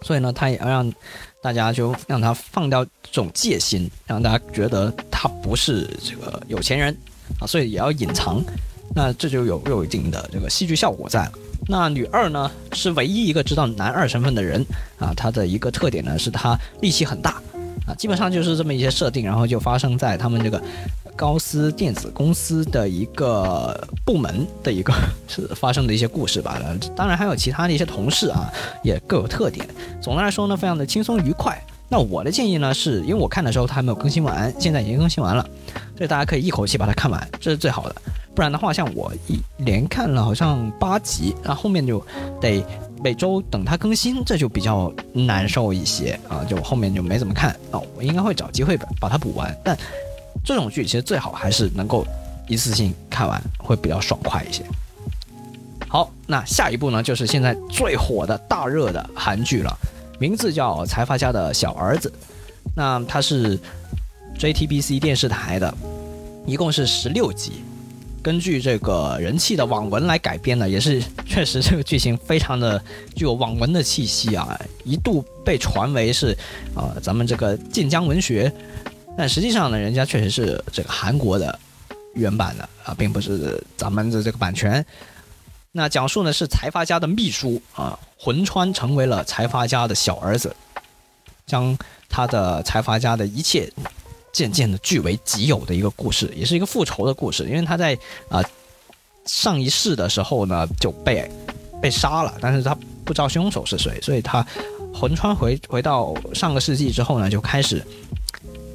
所以呢他也要让大家就让他放掉这种戒心，让大家觉得他不是这个有钱人。啊，所以也要隐藏，那这就有有一定的这个戏剧效果在了。那女二呢，是唯一一个知道男二身份的人啊，她的一个特点呢是她力气很大啊，基本上就是这么一些设定，然后就发生在他们这个高斯电子公司的一个部门的一个是发生的一些故事吧。当然还有其他的一些同事啊，也各有特点。总的来说呢，非常的轻松愉快。那我的建议呢，是因为我看的时候它还没有更新完，现在已经更新完了，所以大家可以一口气把它看完，这是最好的。不然的话，像我一连看了好像八集，那后面就得每周等它更新，这就比较难受一些啊，就后面就没怎么看啊。我应该会找机会把把它补完，但这种剧其实最好还是能够一次性看完，会比较爽快一些。好，那下一部呢，就是现在最火的大热的韩剧了。名字叫《财阀家的小儿子》，那它是 JTBC 电视台的，一共是十六集，根据这个人气的网文来改编的，也是确实这个剧情非常的具有网文的气息啊，一度被传为是啊咱们这个晋江文学，但实际上呢，人家确实是这个韩国的原版的啊，并不是咱们的这个版权。那讲述呢是财阀家的秘书啊，魂穿成为了财阀家的小儿子，将他的财阀家的一切渐渐的据为己有的一个故事，也是一个复仇的故事。因为他在啊上一世的时候呢就被被杀了，但是他不知道凶手是谁，所以他魂穿回回到上个世纪之后呢就开始。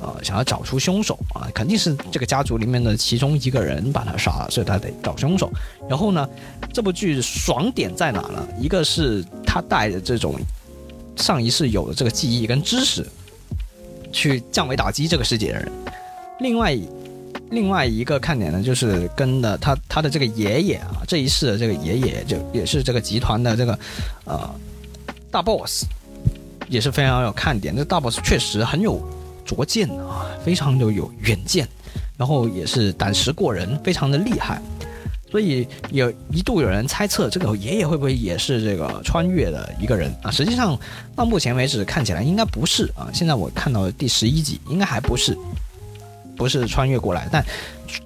呃，想要找出凶手啊，肯定是这个家族里面的其中一个人把他杀了，所以他得找凶手。然后呢，这部剧爽点在哪呢？一个是他带着这种上一世有的这个记忆跟知识，去降维打击这个世界的人。另外，另外一个看点呢，就是跟的他他的这个爷爷啊，这一世的这个爷爷就也是这个集团的这个呃大 boss，也是非常有看点。这大 boss 确实很有拙见啊，非常的有远见，然后也是胆识过人，非常的厉害。所以有一度有人猜测，这个爷爷会不会也是这个穿越的一个人啊？实际上到目前为止看起来应该不是啊。现在我看到的第十一集应该还不是，不是穿越过来，但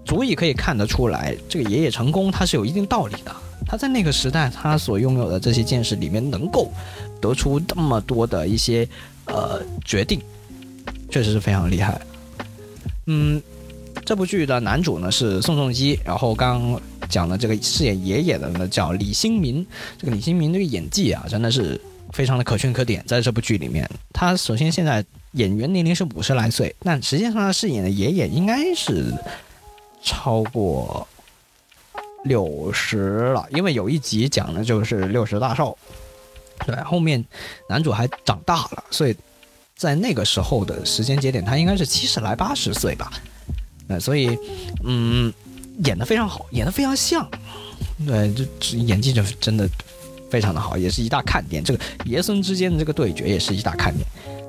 足以可以看得出来，这个爷爷成功他是有一定道理的。他在那个时代他所拥有的这些见识里面，能够得出这么多的一些呃决定，确实是非常厉害。嗯，这部剧的男主呢是宋仲基，然后刚。讲的这个饰演爷爷的呢叫李新民，这个李新民这个演技啊真的是非常的可圈可点，在这部剧里面，他首先现在演员年龄是五十来岁，但实际上他饰演的爷爷应该是超过六十了，因为有一集讲的就是六十大寿，对，后面男主还长大了，所以在那个时候的时间节点，他应该是七十来八十岁吧，那所以嗯。演的非常好，演的非常像，对，这演技就真的非常的好，也是一大看点。这个爷孙之间的这个对决也是一大看点。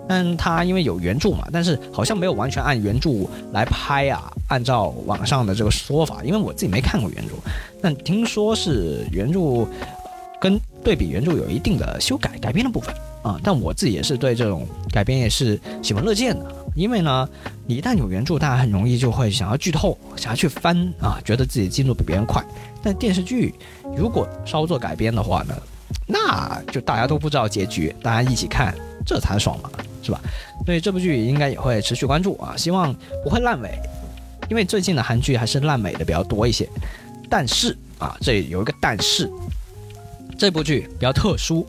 但他因为有原著嘛，但是好像没有完全按原著来拍啊。按照网上的这个说法，因为我自己没看过原著，但听说是原著跟对比原著有一定的修改改编的部分啊。但我自己也是对这种改编也是喜闻乐见的。因为呢，你一旦有原著，大家很容易就会想要剧透，想要去翻啊，觉得自己进度比别人快。但电视剧如果稍作改编的话呢，那就大家都不知道结局，大家一起看，这才爽嘛，是吧？所以这部剧应该也会持续关注啊，希望不会烂尾，因为最近的韩剧还是烂尾的比较多一些。但是啊，这有一个但是，这部剧比较特殊，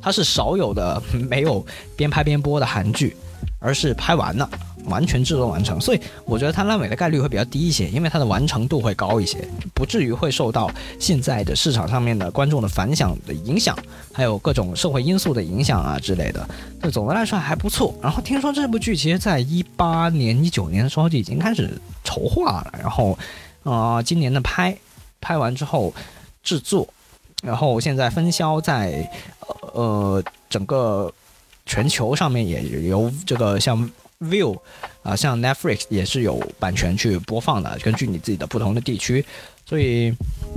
它是少有的没有边拍边播的韩剧。而是拍完了，完全制作完成，所以我觉得它烂尾的概率会比较低一些，因为它的完成度会高一些，不至于会受到现在的市场上面的观众的反响的影响，还有各种社会因素的影响啊之类的。就总的来说还不错。然后听说这部剧其实在一八年、一九年的时候就已经开始筹划了，然后啊，今年的拍拍完之后制作，然后现在分销在呃整个。全球上面也由这个像 View 啊，像 Netflix 也是有版权去播放的，根据你自己的不同的地区，所以，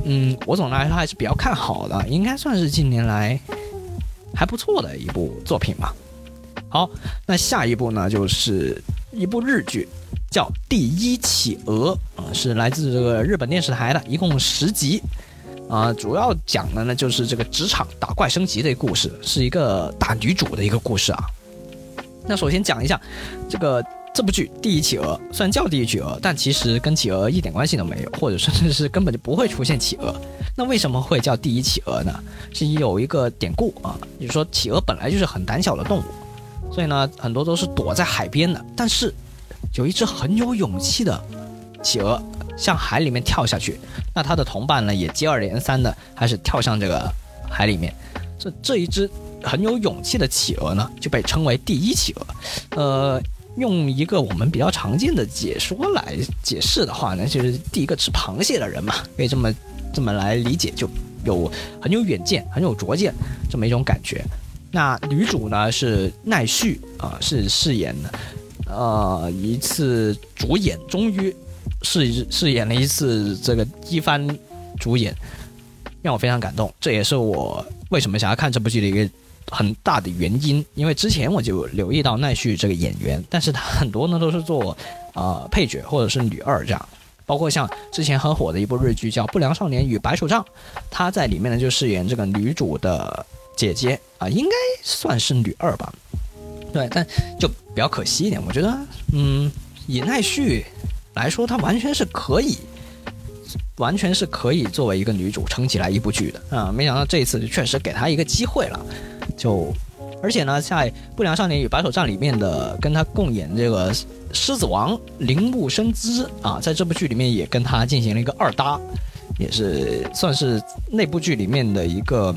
嗯，我总的来说还是比较看好的，应该算是近年来还不错的一部作品吧。好，那下一部呢，就是一部日剧，叫《第一企鹅》啊，是来自这个日本电视台的，一共十集。啊，主要讲的呢就是这个职场打怪升级的一故事，是一个大女主的一个故事啊。那首先讲一下这个这部剧《第一企鹅》，虽然叫《第一企鹅》，但其实跟企鹅一点关系都没有，或者甚至是根本就不会出现企鹅。那为什么会叫第一企鹅呢？是有一个典故啊，就是说企鹅本来就是很胆小的动物，所以呢很多都是躲在海边的。但是有一只很有勇气的企鹅。向海里面跳下去，那他的同伴呢也接二连三的还是跳向这个海里面。这这一只很有勇气的企鹅呢，就被称为第一企鹅。呃，用一个我们比较常见的解说来解释的话呢，就是第一个吃螃蟹的人嘛，可以这么这么来理解，就有很有远见、很有拙见这么一种感觉。那女主呢是奈绪啊，是饰演的呃一次主演，终于。饰饰演了一次这个一番主演，让我非常感动。这也是我为什么想要看这部剧的一个很大的原因。因为之前我就留意到奈绪这个演员，但是他很多呢都是做呃配角或者是女二这样。包括像之前很火的一部日剧叫《不良少年与白手杖》，他在里面呢就饰演这个女主的姐姐啊，应该算是女二吧。对，但就比较可惜一点，我觉得，嗯，以奈绪。来说，她完全是可以，完全是可以作为一个女主撑起来一部剧的啊！没想到这一次确实给她一个机会了，就而且呢，在《不良少年与白手杖》里面的跟她共演这个狮子王铃木伸之啊，在这部剧里面也跟她进行了一个二搭，也是算是那部剧里面的一个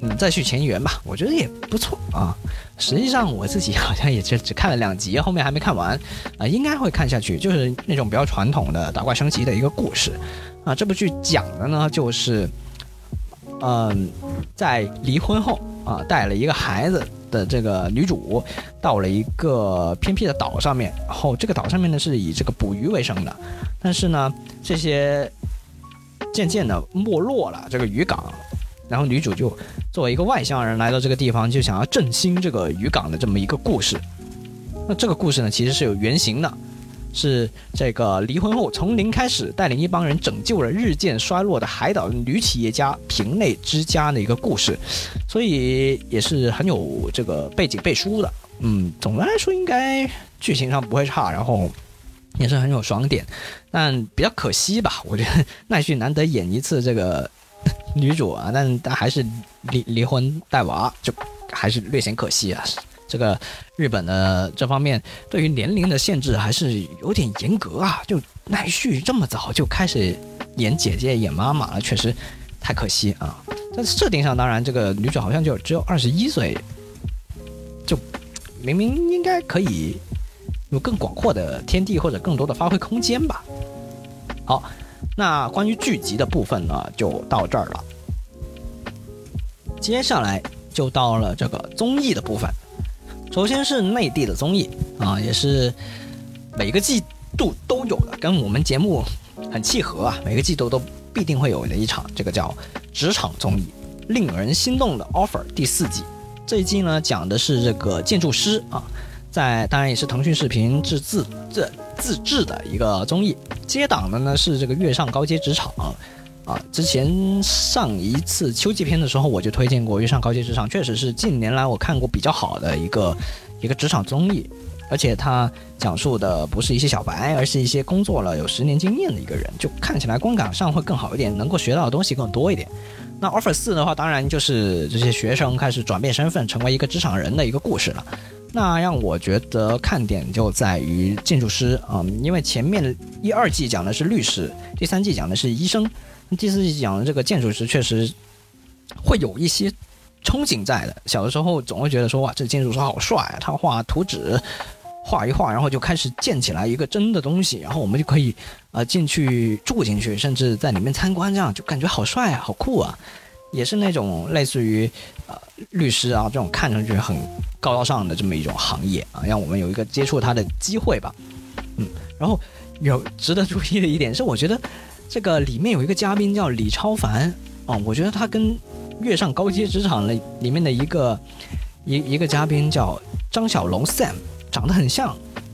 嗯，再续前缘吧，我觉得也不错啊。实际上我自己好像也就只看了两集，后面还没看完啊，应该会看下去。就是那种比较传统的打怪升级的一个故事啊。这部剧讲的呢，就是嗯，在离婚后啊，带了一个孩子的这个女主，到了一个偏僻的岛上面，然后这个岛上面呢是以这个捕鱼为生的，但是呢，这些渐渐的没落了这个渔港。然后女主就作为一个外乡人来到这个地方，就想要振兴这个渔港的这么一个故事。那这个故事呢，其实是有原型的，是这个离婚后从零开始，带领一帮人拯救了日渐衰落的海岛女企业家平内之家的一个故事，所以也是很有这个背景背书的。嗯，总的来说应该剧情上不会差，然后也是很有爽点，但比较可惜吧，我觉得 奈绪难得演一次这个。女主啊，但但还是离离婚带娃，就还是略显可惜啊。这个日本的这方面对于年龄的限制还是有点严格啊。就奈绪这么早就开始演姐姐、演妈妈了，确实太可惜啊。在设定上，当然这个女主好像就只有二十一岁，就明明应该可以有更广阔的天地或者更多的发挥空间吧。好。那关于剧集的部分呢，就到这儿了。接下来就到了这个综艺的部分。首先是内地的综艺啊，也是每个季度都有的，跟我们节目很契合啊。每个季度都必定会有的一场，这个叫职场综艺，令人心动的 offer 第四季。这一季呢，讲的是这个建筑师啊，在当然也是腾讯视频制自这自制的一个综艺。接档的呢是这个月上高阶职场，啊，之前上一次秋季篇的时候我就推荐过月上高阶职场，确实是近年来我看过比较好的一个一个职场综艺，而且它讲述的不是一些小白，而是一些工作了有十年经验的一个人，就看起来观感上会更好一点，能够学到的东西更多一点。那 offer 四的话，当然就是这些学生开始转变身份，成为一个职场人的一个故事了。那让我觉得看点就在于建筑师啊，因为前面一二季讲的是律师，第三季讲的是医生，第四季讲的这个建筑师确实会有一些憧憬在的。小的时候总会觉得说哇，这建筑师好帅啊，他画图纸画一画，然后就开始建起来一个真的东西，然后我们就可以呃进去住进去，甚至在里面参观，这样就感觉好帅啊，好酷啊。也是那种类似于，呃，律师啊这种看上去很高大上的这么一种行业啊，让我们有一个接触他的机会吧。嗯，然后有值得注意的一点是，我觉得这个里面有一个嘉宾叫李超凡啊，我觉得他跟《跃上高阶职场》里里面的一个一一个嘉宾叫张小龙 Sam 长得很像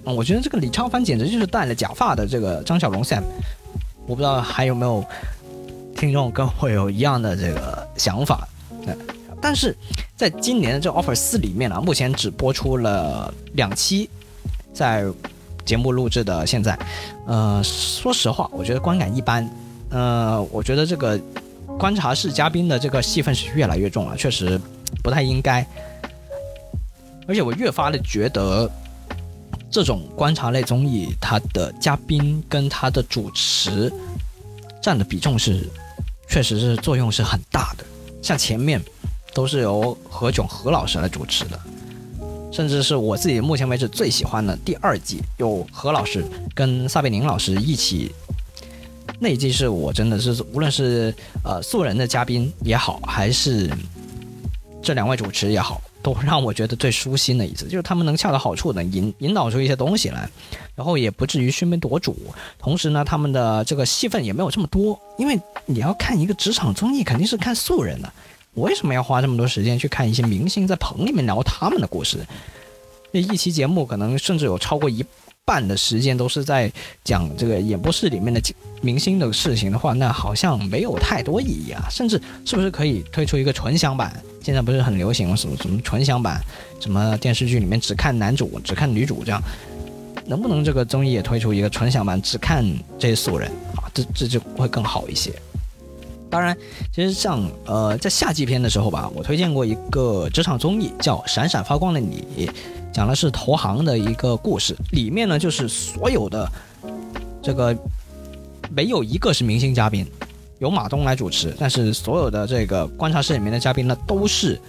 啊，我觉得这个李超凡简直就是戴了假发的这个张小龙 Sam，我不知道还有没有。听众跟我有一样的这个想法，对，但是在今年的这 offer 四里面呢，目前只播出了两期，在节目录制的现在，呃，说实话，我觉得观感一般，呃，我觉得这个观察室嘉宾的这个戏份是越来越重了，确实不太应该，而且我越发的觉得，这种观察类综艺，它的嘉宾跟它的主持占的比重是。确实是作用是很大的，像前面都是由何炅何老师来主持的，甚至是我自己目前为止最喜欢的第二季，有何老师跟撒贝宁老师一起，那一季是我真的是无论是呃素人的嘉宾也好，还是这两位主持也好。都让我觉得最舒心的一次，就是他们能恰到好处的引引导出一些东西来，然后也不至于喧宾夺主。同时呢，他们的这个戏份也没有这么多，因为你要看一个职场综艺，肯定是看素人的。我为什么要花这么多时间去看一些明星在棚里面聊他们的故事？那一期节目可能甚至有超过一半的时间都是在讲这个演播室里面的明星的事情的话，那好像没有太多意义啊。甚至是不是可以推出一个纯享版？现在不是很流行？什么什么纯享版，什么电视剧里面只看男主只看女主这样，能不能这个综艺也推出一个纯享版，只看这些素人啊？这这就会更好一些。当然，其实像呃在夏季篇的时候吧，我推荐过一个职场综艺叫《闪闪发光的你》，讲的是投行的一个故事，里面呢就是所有的这个没有一个是明星嘉宾。由马东来主持，但是所有的这个观察室里面的嘉宾呢都是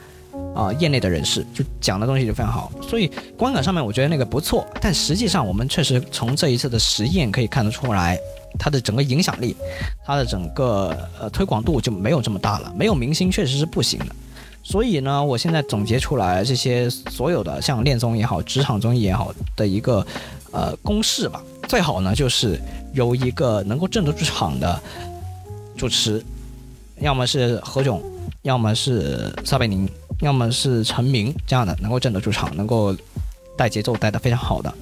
啊、业内的人士，就讲的东西就非常好，所以观感上面我觉得那个不错，但实际上我们确实从这一次的实验可以看得出来，它的整个影响力，它的整个呃推广度就没有这么大了，没有明星确实是不行的。所以呢，我现在总结出来这些所有的像恋综也好、职场综艺也好的一个呃公式吧，最好呢就是由一个能够镇得住场的主持，要么是何炅，要么是撒贝宁，要么是陈明这样的能够镇得住场，能够带节奏带得非常好的。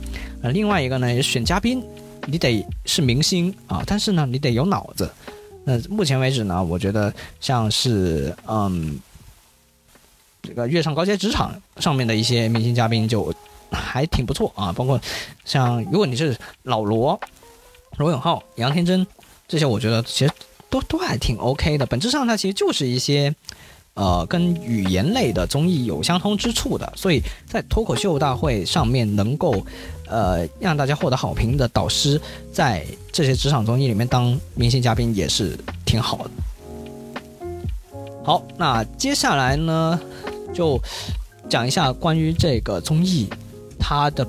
呃，另外一个呢，选嘉宾你得是明星啊，但是呢你得有脑子。那目前为止呢，我觉得像是嗯。这个月上高阶职场上面的一些明星嘉宾就还挺不错啊，包括像如果你是老罗、罗永浩、杨天真这些，我觉得其实都都还挺 OK 的。本质上它其实就是一些呃跟语言类的综艺有相通之处的，所以在脱口秀大会上面能够呃让大家获得好评的导师，在这些职场综艺里面当明星嘉宾也是挺好的。好，那接下来呢？就讲一下关于这个综艺它的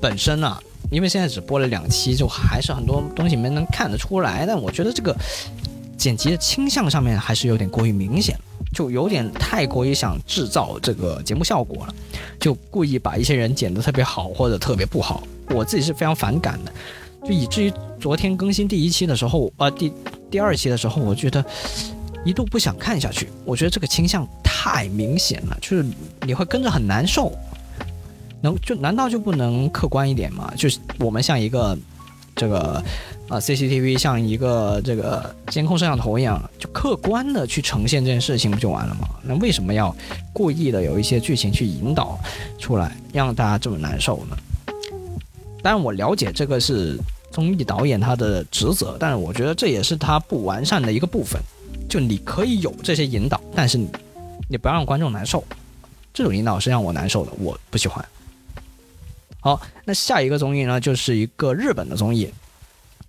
本身啊，因为现在只播了两期，就还是很多东西没能看得出来。但我觉得这个剪辑的倾向上面还是有点过于明显，就有点太过于想制造这个节目效果了，就故意把一些人剪得特别好或者特别不好，我自己是非常反感的。就以至于昨天更新第一期的时候，呃，第第二期的时候，我觉得。一度不想看下去，我觉得这个倾向太明显了，就是你会跟着很难受。能就难道就不能客观一点吗？就是我们像一个这个啊 CCTV 像一个这个监控摄像头一样，就客观的去呈现这件事情不就完了吗？那为什么要故意的有一些剧情去引导出来，让大家这么难受呢？当然我了解这个是综艺导演他的职责，但是我觉得这也是他不完善的一个部分。就你可以有这些引导，但是你你不要让观众难受，这种引导是让我难受的，我不喜欢。好，那下一个综艺呢，就是一个日本的综艺，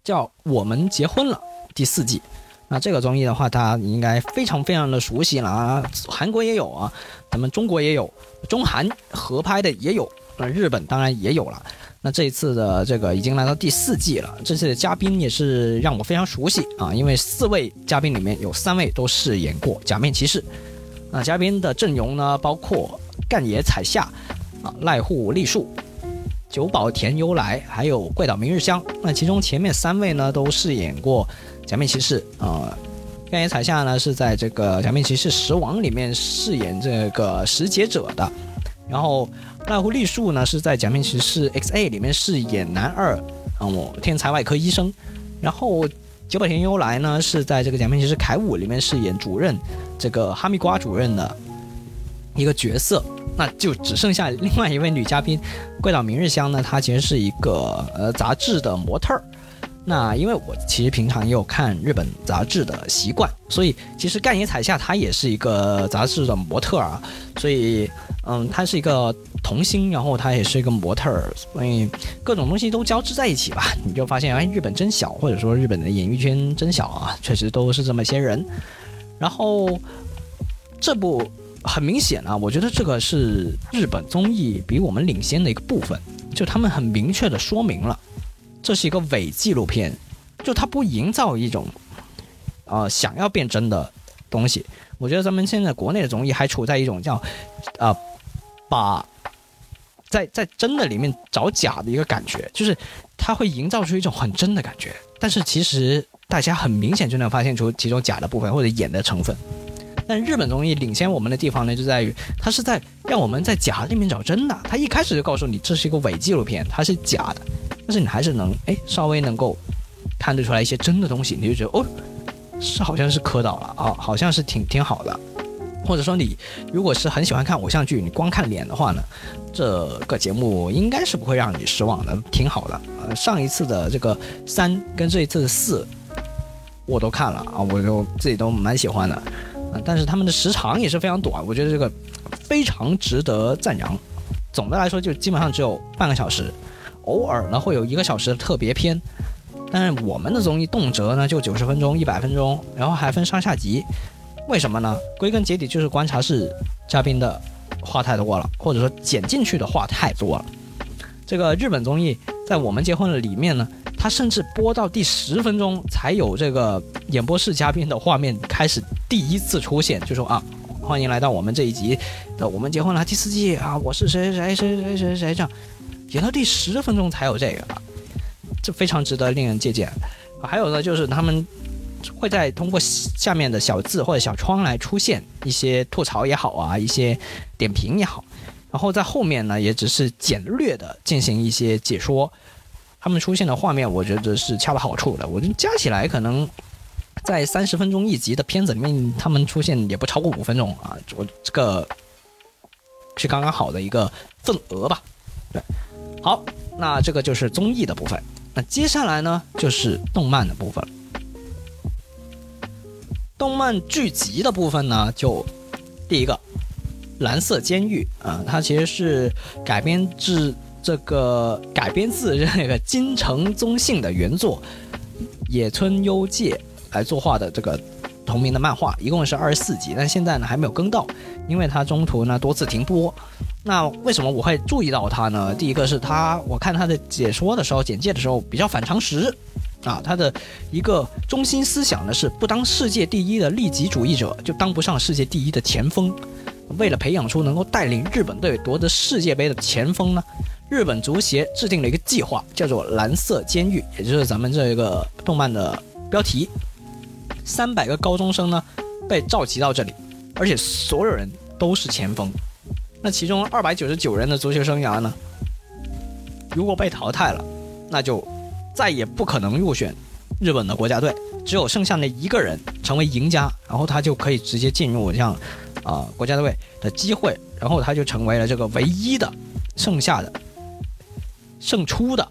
叫《我们结婚了》第四季。那这个综艺的话，大家应该非常非常的熟悉了啊，韩国也有啊，咱们中国也有，中韩合拍的也有，那日本当然也有了。那这一次的这个已经来到第四季了，这次的嘉宾也是让我非常熟悉啊，因为四位嘉宾里面有三位都饰演过假面骑士。那嘉宾的阵容呢，包括干野彩夏、啊濑户丽树、久保田优来，还有怪岛明日香。那其中前面三位呢都饰演过假面骑士啊，干野彩夏呢是在这个假面骑士十王里面饰演这个使解者的，然后。濑户丽树呢是在《假面骑士 X A》里面饰演男二，嗯，天才外科医生。然后久保田优来呢是在这个《假面骑士铠武》里面饰演主任，这个哈密瓜主任的一个角色。那就只剩下另外一位女嘉宾桂岛明日香呢，她其实是一个呃杂志的模特儿。那因为我其实平常也有看日本杂志的习惯，所以其实干野彩夏她也是一个杂志的模特儿啊，所以嗯，她是一个。童星，然后她也是一个模特儿，所以各种东西都交织在一起吧，你就发现哎，日本真小，或者说日本的演艺圈真小啊，确实都是这么些人。然后这部很明显啊，我觉得这个是日本综艺比我们领先的一个部分，就他们很明确的说明了，这是一个伪纪录片，就他不营造一种呃想要变真的东西。我觉得咱们现在国内的综艺还处在一种叫呃把。在在真的里面找假的一个感觉，就是它会营造出一种很真的感觉，但是其实大家很明显就能发现出其中假的部分或者演的成分。但日本综艺领先我们的地方呢，就在于它是在让我们在假里面找真的。它一开始就告诉你这是一个伪纪录片，它是假的，但是你还是能哎稍微能够看得出来一些真的东西，你就觉得哦，是好像是磕到了啊，好像是挺挺好的。或者说你如果是很喜欢看偶像剧，你光看脸的话呢，这个节目应该是不会让你失望的，挺好的。呃，上一次的这个三跟这一次的四，我都看了啊，我就自己都蛮喜欢的。啊，但是他们的时长也是非常短，我觉得这个非常值得赞扬。总的来说，就基本上只有半个小时，偶尔呢会有一个小时的特别篇。但是我们的综艺动辄呢就九十分钟、一百分钟，然后还分上下集，为什么呢？归根结底就是观察室嘉宾的话太多了，或者说剪进去的话太多了。这个日本综艺在我们结婚了里面呢，他甚至播到第十分钟才有这个演播室嘉宾的画面开始第一次出现，就说啊，欢迎来到我们这一集的我们结婚了第四季啊，我是谁谁谁谁谁谁谁这样，演到第十分钟才有这个，这非常值得令人借鉴。还有呢，就是他们会在通过下面的小字或者小窗来出现一些吐槽也好啊，一些点评也好。然后在后面呢，也只是简略的进行一些解说。他们出现的画面，我觉得是恰到好处的。我觉得加起来可能在三十分钟一集的片子里面，他们出现也不超过五分钟啊。我这个是刚刚好的一个份额吧。对，好，那这个就是综艺的部分。那接下来呢，就是动漫的部分。动漫剧集的部分呢，就第一个。蓝色监狱啊，它其实是改编自这个改编自那个金城宗信的原作野村优介来作画的这个同名的漫画，一共是二十四集，但现在呢还没有更到，因为它中途呢多次停播。那为什么我会注意到它呢？第一个是它，我看它的解说的时候、简介的时候比较反常识啊，他的一个中心思想呢是不当世界第一的利己主义者，就当不上世界第一的前锋。为了培养出能够带领日本队夺得世界杯的前锋呢，日本足协制定了一个计划，叫做“蓝色监狱”，也就是咱们这一个动漫的标题。三百个高中生呢被召集到这里，而且所有人都是前锋。那其中二百九十九人的足球生涯呢，如果被淘汰了，那就再也不可能入选日本的国家队，只有剩下那一个人成为赢家，然后他就可以直接进入像。啊，国家队的机会，然后他就成为了这个唯一的剩下的胜出的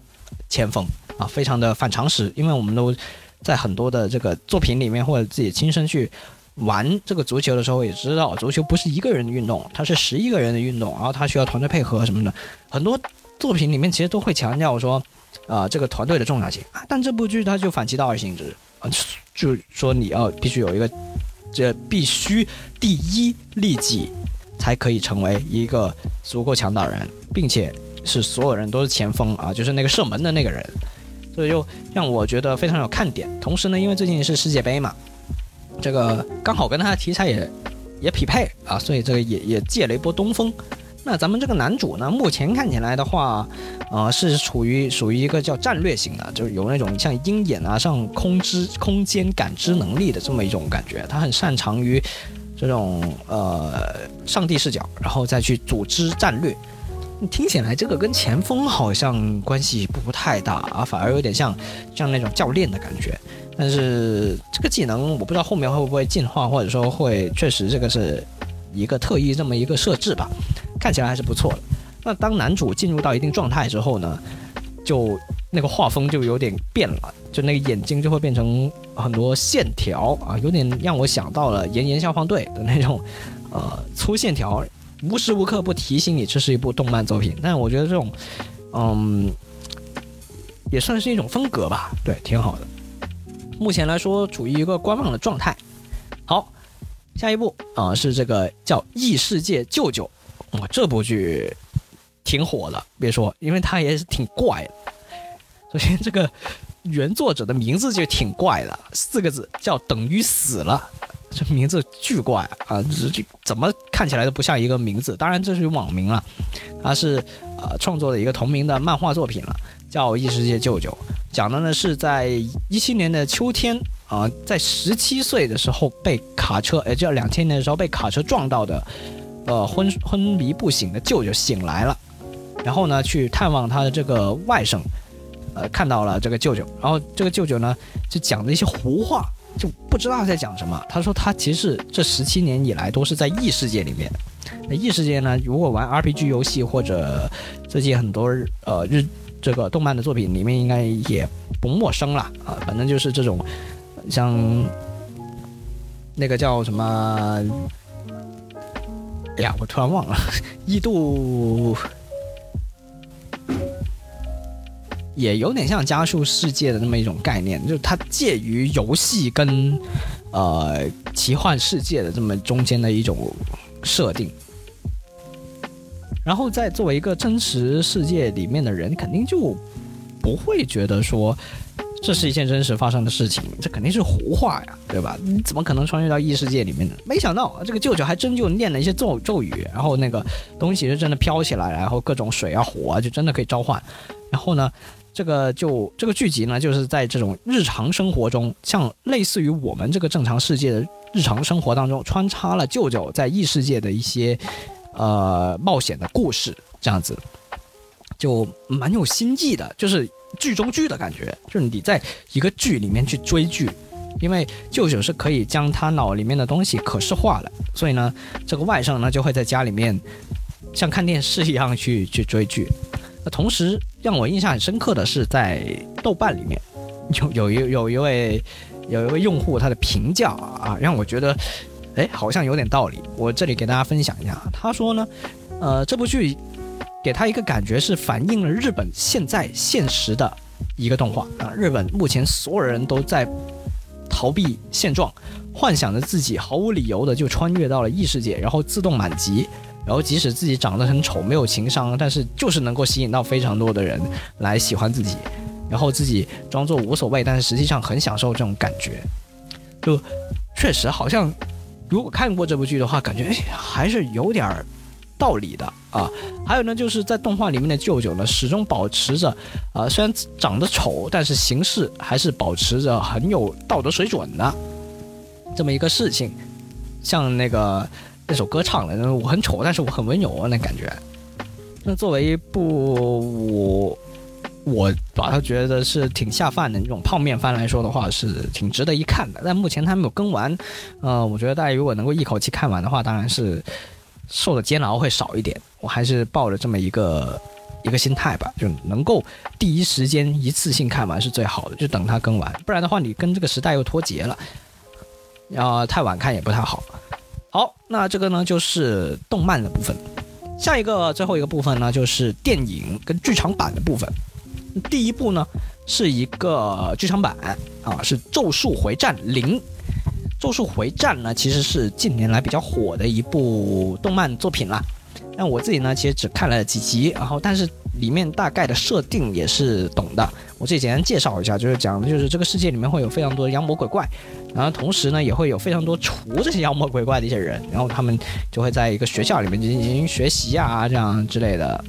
前锋啊，非常的反常识。因为我们都在很多的这个作品里面，或者自己亲身去玩这个足球的时候，也知道足球不是一个人的运动，它是十一个人的运动，然后它需要团队配合什么的。很多作品里面其实都会强调说，啊，这个团队的重要性，但这部剧它就反其道而行之啊，就说你要必须有一个。这必须第一利己，才可以成为一个足够强大的人，并且是所有人都是前锋啊，就是那个射门的那个人，所以就让我觉得非常有看点。同时呢，因为最近是世界杯嘛，这个刚好跟他的题材也也匹配啊，所以这个也也借了一波东风。那咱们这个男主呢，目前看起来的话，呃，是处于属于一个叫战略型的，就是有那种像鹰眼啊、像空知空间感知能力的这么一种感觉。他很擅长于这种呃上帝视角，然后再去组织战略。听起来这个跟前锋好像关系不太大啊，反而有点像像那种教练的感觉。但是这个技能我不知道后面会不会进化，或者说会确实这个是一个特意这么一个设置吧。看起来还是不错的。那当男主进入到一定状态之后呢，就那个画风就有点变了，就那个眼睛就会变成很多线条啊，有点让我想到了《炎炎消防队》的那种，呃，粗线条，无时无刻不提醒你这是一部动漫作品。但我觉得这种，嗯，也算是一种风格吧，对，挺好的。目前来说处于一个观望的状态。好，下一部啊是这个叫《异世界舅舅》。哇，这部剧挺火的，别说，因为它也是挺怪的。首先，这个原作者的名字就挺怪的，四个字叫“等于死了”，这名字巨怪啊！这这怎么看起来都不像一个名字。当然，这是网名了，他是呃创作的一个同名的漫画作品了，叫《异世界舅舅》，讲的呢是在一七年的秋天啊，在十七岁的时候被卡车，呃，叫两千年的时候被卡车撞到的。呃，昏昏迷不醒的舅舅醒来了，然后呢，去探望他的这个外甥，呃，看到了这个舅舅，然后这个舅舅呢，就讲了一些胡话，就不知道在讲什么。他说他其实这十七年以来都是在异世界里面。那异世界呢，如果玩 RPG 游戏或者最近很多呃日这个动漫的作品里面，应该也不陌生了啊。反正就是这种像那个叫什么。哎呀，我突然忘了，异度也有点像加速世界的那么一种概念，就是它介于游戏跟呃奇幻世界的这么中间的一种设定。然后在作为一个真实世界里面的人，肯定就不会觉得说这是一件真实发生的事情，这肯定是胡话呀，对吧？你怎么可能穿越到异世界里面呢？没想到这个舅舅还真就念了一些咒咒语，然后那个东西是真的飘起来，然后各种水啊火啊就真的可以召唤。然后呢，这个就这个剧集呢，就是在这种日常生活中，像类似于我们这个正常世界的日常生活当中，穿插了舅舅在异世界的一些。呃，冒险的故事这样子，就蛮有心计的，就是剧中剧的感觉，就是你在一个剧里面去追剧，因为舅舅是可以将他脑里面的东西可视化了，所以呢，这个外甥呢就会在家里面像看电视一样去去追剧。同时让我印象很深刻的是，在豆瓣里面 有有一有一位有一位用户他的评价啊，让我觉得。哎，好像有点道理。我这里给大家分享一下，他说呢，呃，这部剧给他一个感觉是反映了日本现在现实的一个动画啊。日本目前所有人都在逃避现状，幻想着自己毫无理由的就穿越到了异世界，然后自动满级，然后即使自己长得很丑，没有情商，但是就是能够吸引到非常多的人来喜欢自己，然后自己装作无所谓，但是实际上很享受这种感觉，就确实好像。如果看过这部剧的话，感觉还是有点儿道理的啊。还有呢，就是在动画里面的舅舅呢，始终保持着啊，虽然长得丑，但是行事还是保持着很有道德水准的这么一个事情。像那个那首歌唱的，我很丑，但是我很温柔啊，那感觉。那作为一部我。我把它觉得是挺下饭的那种泡面番来说的话，是挺值得一看的。但目前它没有更完，呃，我觉得大家如果能够一口气看完的话，当然是受的煎熬会少一点。我还是抱着这么一个一个心态吧，就能够第一时间一次性看完是最好的，就等它更完。不然的话，你跟这个时代又脱节了，要太晚看也不太好。好，那这个呢就是动漫的部分，下一个最后一个部分呢就是电影跟剧场版的部分。第一部呢，是一个剧场版啊，是《咒术回战零》。《咒术回战》呢，其实是近年来比较火的一部动漫作品啦。但我自己呢，其实只看了几集，然后但是里面大概的设定也是懂的。我这里简单介绍一下，就是讲的就是这个世界里面会有非常多的妖魔鬼怪，然后同时呢，也会有非常多除这些妖魔鬼怪的一些人，然后他们就会在一个学校里面进行学习啊，这样之类的。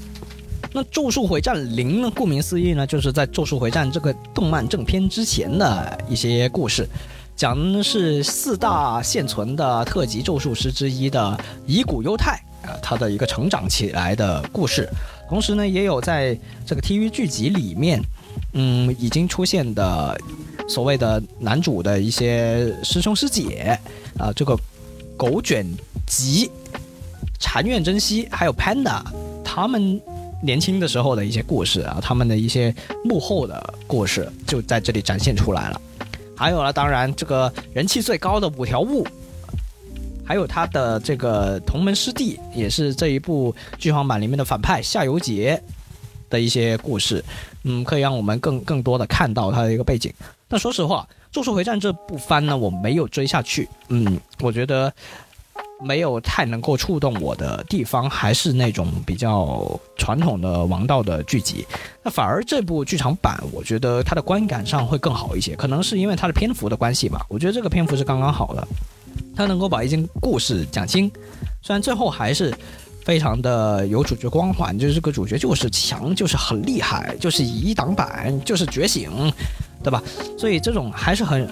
那《咒术回战零》呢？顾名思义呢，就是在《咒术回战》这个动漫正片之前的一些故事，讲的是四大现存的特级咒术师之一的乙骨忧太啊，他的一个成长起来的故事。同时呢，也有在这个 TV 剧集里面，嗯，已经出现的所谓的男主的一些师兄师姐啊，这个狗卷吉、禅院真希还有 Panda 他们。年轻的时候的一些故事啊，他们的一些幕后的故事就在这里展现出来了。还有呢，当然这个人气最高的五条悟，还有他的这个同门师弟，也是这一部剧场版里面的反派夏油杰的一些故事，嗯，可以让我们更更多的看到它的一个背景。但说实话，《咒术回战》这部番呢，我没有追下去，嗯，我觉得。没有太能够触动我的地方，还是那种比较传统的王道的剧集。那反而这部剧场版，我觉得它的观感上会更好一些。可能是因为它的篇幅的关系吧。我觉得这个篇幅是刚刚好的，它能够把一件故事讲清。虽然最后还是非常的有主角光环，就是这个主角就是强，就是很厉害，就是以一挡板，就是觉醒，对吧？所以这种还是很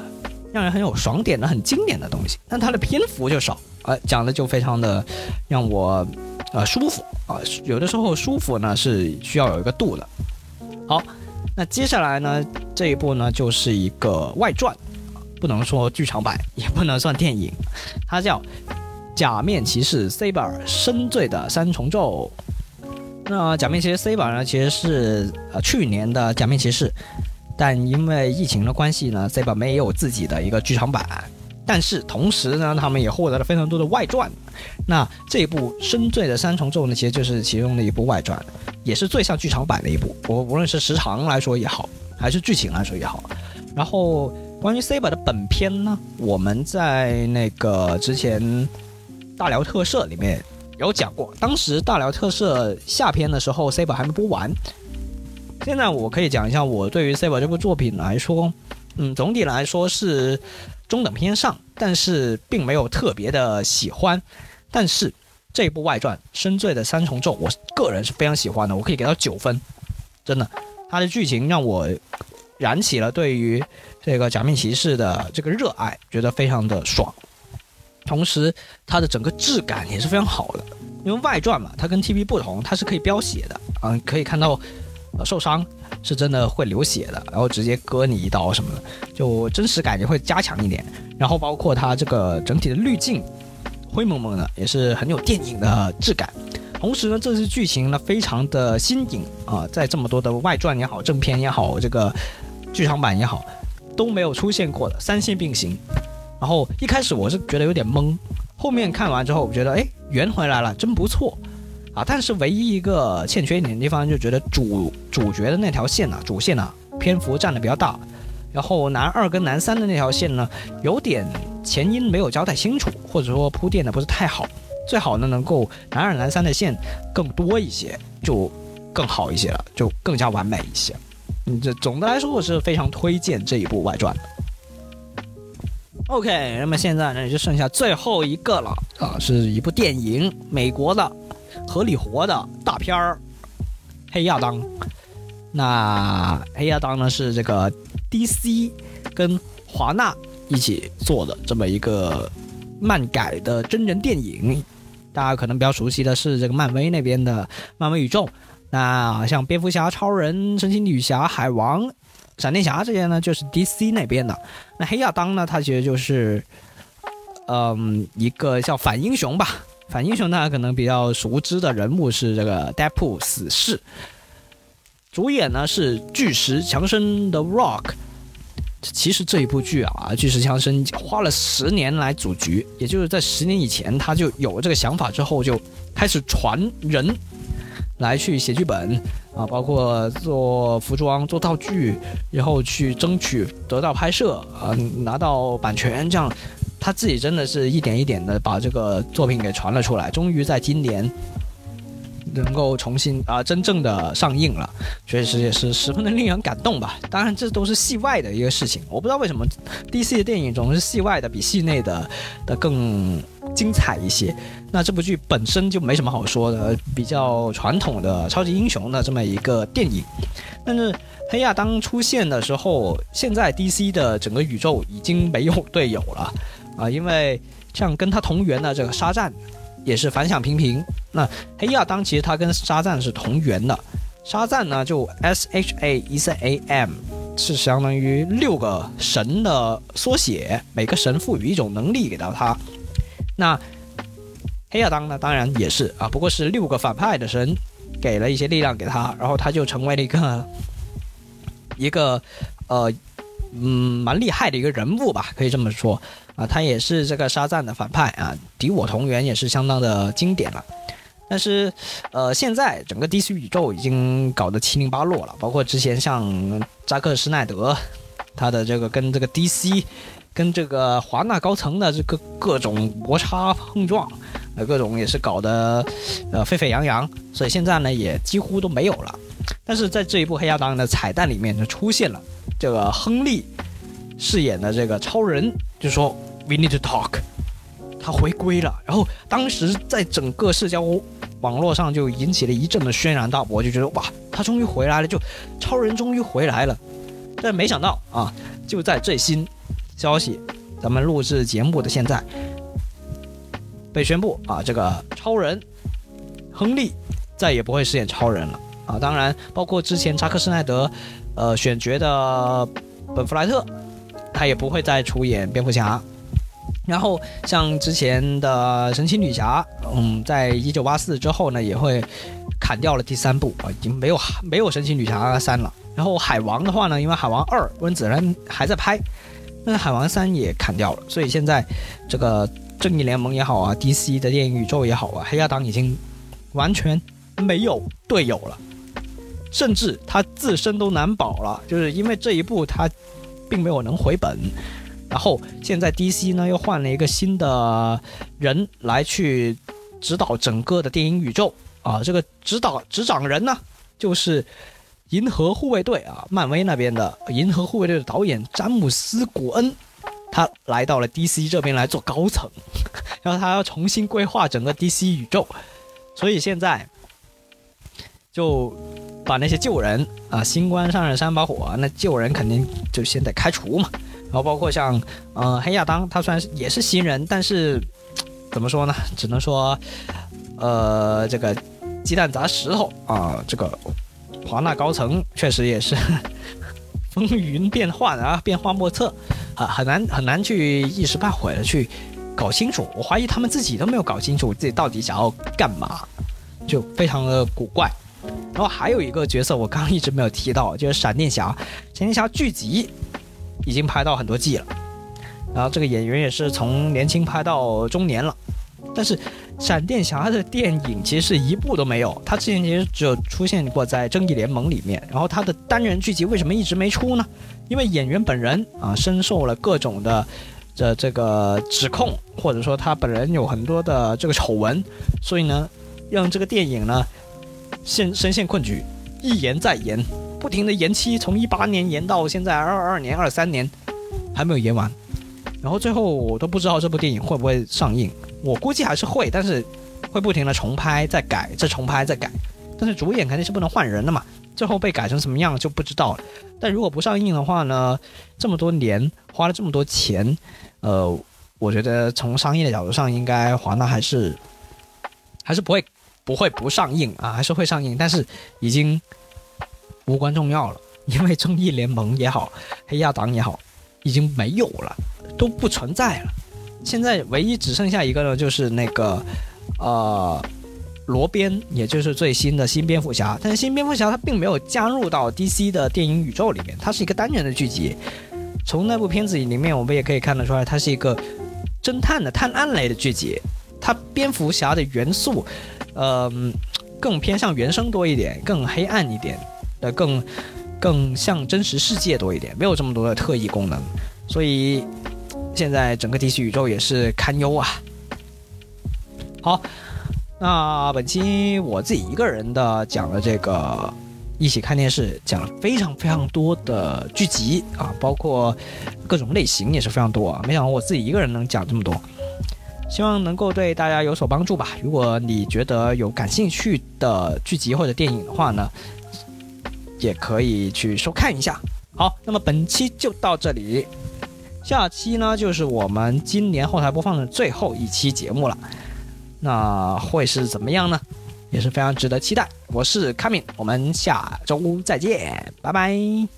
让人很有爽点的、很经典的东西。但它的篇幅就少。呃，讲的就非常的让我呃舒服啊，有的时候舒服呢是需要有一个度的。好，那接下来呢这一部呢就是一个外传，不能说剧场版，也不能算电影，它叫《假面骑士 Saber 深邃的三重奏》。那假面骑士 Saber 呢其实是呃去年的假面骑士，但因为疫情的关系呢，Saber 没有自己的一个剧场版。但是同时呢，他们也获得了非常多的外传。那这一部《深邃的三重奏》呢，其实就是其中的一部外传，也是最像剧场版的一部。我无论是时长来说也好，还是剧情来说也好。然后关于 Saber 的本片呢，我们在那个之前大辽特摄里面有讲过，当时大辽特摄下篇的时候，Saber 还没播完。现在我可以讲一下我对于 Saber 这部作品来说，嗯，总体来说是。中等偏上，但是并没有特别的喜欢。但是这部外传《深邃的三重奏》，我个人是非常喜欢的，我可以给到九分。真的，它的剧情让我燃起了对于这个假面骑士的这个热爱，觉得非常的爽。同时，它的整个质感也是非常好的，因为外传嘛，它跟 TV 不同，它是可以飙血的嗯，可以看到。呃，受伤是真的会流血的，然后直接割你一刀什么的，就真实感也会加强一点。然后包括它这个整体的滤镜，灰蒙蒙的，也是很有电影的质感。同时呢，这次剧情呢非常的新颖啊，在这么多的外传也好、正片也好、这个剧场版也好，都没有出现过的三线并行。然后一开始我是觉得有点懵，后面看完之后，我觉得哎圆回来了，真不错。啊，但是唯一一个欠缺一点的地方，就觉得主主角的那条线呢，主线呢篇幅占的比较大，然后男二跟男三的那条线呢，有点前因没有交代清楚，或者说铺垫的不是太好，最好呢能够男二男三的线更多一些，就更好一些了，就更加完美一些。嗯，这总的来说我是非常推荐这一部外传的。OK，那么现在呢就剩下最后一个了啊，是一部电影，美国的。合理活的大片儿，《黑亚当》。那《黑亚当》呢是这个 DC 跟华纳一起做的这么一个漫改的真人电影。大家可能比较熟悉的是这个漫威那边的漫威宇宙。那像蝙蝠侠、超人、神奇女侠、海王、闪电侠这些呢，就是 DC 那边的。那黑亚当呢，他其实就是，嗯，一个叫反英雄吧。反英雄大家可能比较熟知的人物是这个 Deadpool 死侍，主演呢是巨石强森的 Rock。其实这一部剧啊，巨石强森花了十年来组局，也就是在十年以前他就有了这个想法之后，就开始传人来去写剧本啊，包括做服装、做道具，然后去争取得到拍摄啊，拿到版权这样。他自己真的是一点一点的把这个作品给传了出来，终于在今年能够重新啊真正的上映了，确实也是十分的令人感动吧。当然这都是戏外的一个事情，我不知道为什么 DC 的电影总是戏外的比戏内的的更精彩一些。那这部剧本身就没什么好说的，比较传统的超级英雄的这么一个电影，但是。黑亚当出现的时候，现在 DC 的整个宇宙已经没有队友了啊！因为像跟他同源的这个沙赞，也是反响平平。那黑亚当其实他跟沙赞是同源的，沙赞呢就 S H A 一 C A M，是相当于六个神的缩写，每个神赋予一种能力给到他。那黑亚当呢，当然也是啊，不过是六个反派的神给了一些力量给他，然后他就成为了一个。一个，呃，嗯，蛮厉害的一个人物吧，可以这么说啊。他也是这个沙赞的反派啊，敌我同源也是相当的经典了。但是，呃，现在整个 DC 宇宙已经搞得七零八落了，包括之前像扎克施奈德，他的这个跟这个 DC，跟这个华纳高层的这个各种摩擦碰撞，呃，各种也是搞得呃沸沸扬扬，所以现在呢也几乎都没有了。但是在这一部《黑亚当》的彩蛋里面，就出现了这个亨利饰演的这个超人，就说 “We need to talk”，他回归了。然后当时在整个社交网络上就引起了一阵的轩然大波，就觉得哇，他终于回来了，就超人终于回来了。但没想到啊，就在最新消息，咱们录制节目的现在，被宣布啊，这个超人亨利再也不会饰演超人了。啊，当然，包括之前扎克施奈德，呃，选角的本弗莱特，他也不会再出演蝙蝠侠。然后像之前的神奇女侠，嗯，在一九八四之后呢，也会砍掉了第三部啊，已经没有没有神奇女侠三了。然后海王的话呢，因为海王二温子仁还在拍，那海王三也砍掉了，所以现在这个正义联盟也好啊，DC 的电影宇宙也好啊，黑亚当已经完全没有队友了，甚至他自身都难保了，就是因为这一部他并没有能回本。然后现在 DC 呢又换了一个新的人来去指导整个的电影宇宙。啊，这个指导执掌人呢就是银河护卫队啊，漫威那边的银河护卫队的导演詹姆斯古恩，他来到了 DC 这边来做高层，然后他要重新规划整个 DC 宇宙，所以现在就把那些旧人啊，新官上任三把火，那旧人肯定就先得开除嘛。然后包括像，呃，黑亚当，他虽然是也是新人，但是怎么说呢？只能说，呃，这个鸡蛋砸石头啊，这个华纳高层确实也是风云变幻啊，变幻莫测啊，很难很难去一时半会的去搞清楚。我怀疑他们自己都没有搞清楚自己到底想要干嘛，就非常的古怪。然后还有一个角色我刚刚一直没有提到，就是闪电侠，闪电侠剧集。已经拍到很多季了，然后这个演员也是从年轻拍到中年了，但是闪电侠的电影其实一部都没有，他之前其实只有出现过在正义联盟里面，然后他的单人剧集为什么一直没出呢？因为演员本人啊深受了各种的这这个指控，或者说他本人有很多的这个丑闻，所以呢让这个电影呢陷深陷困局，一延再延。不停的延期，从一八年延到现在二二年、二三年，还没有延完。然后最后我都不知道这部电影会不会上映，我估计还是会，但是会不停的重拍再改，再重拍再改。但是主演肯定是不能换人的嘛，最后被改成什么样就不知道了。但如果不上映的话呢，这么多年花了这么多钱，呃，我觉得从商业的角度上，应该华纳还是还是不会不会不上映啊，还是会上映，但是已经。无关重要了，因为正义联盟也好，黑亚当也好，已经没有了，都不存在了。现在唯一只剩下一个呢，就是那个，呃，罗宾，也就是最新的新蝙蝠侠。但是新蝙蝠侠他并没有加入到 DC 的电影宇宙里面，它是一个单人的剧集。从那部片子里面，我们也可以看得出来，它是一个侦探的探案类的剧集。它蝙蝠侠的元素，呃，更偏向原声多一点，更黑暗一点。的更更像真实世界多一点，没有这么多的特异功能，所以现在整个 DC 宇宙也是堪忧啊。好，那本期我自己一个人的讲了这个一起看电视，讲了非常非常多的剧集啊，包括各种类型也是非常多啊。没想到我自己一个人能讲这么多，希望能够对大家有所帮助吧。如果你觉得有感兴趣的剧集或者电影的话呢？也可以去收看一下。好，那么本期就到这里，下期呢就是我们今年后台播放的最后一期节目了。那会是怎么样呢？也是非常值得期待。我是卡敏，我们下周再见，拜拜。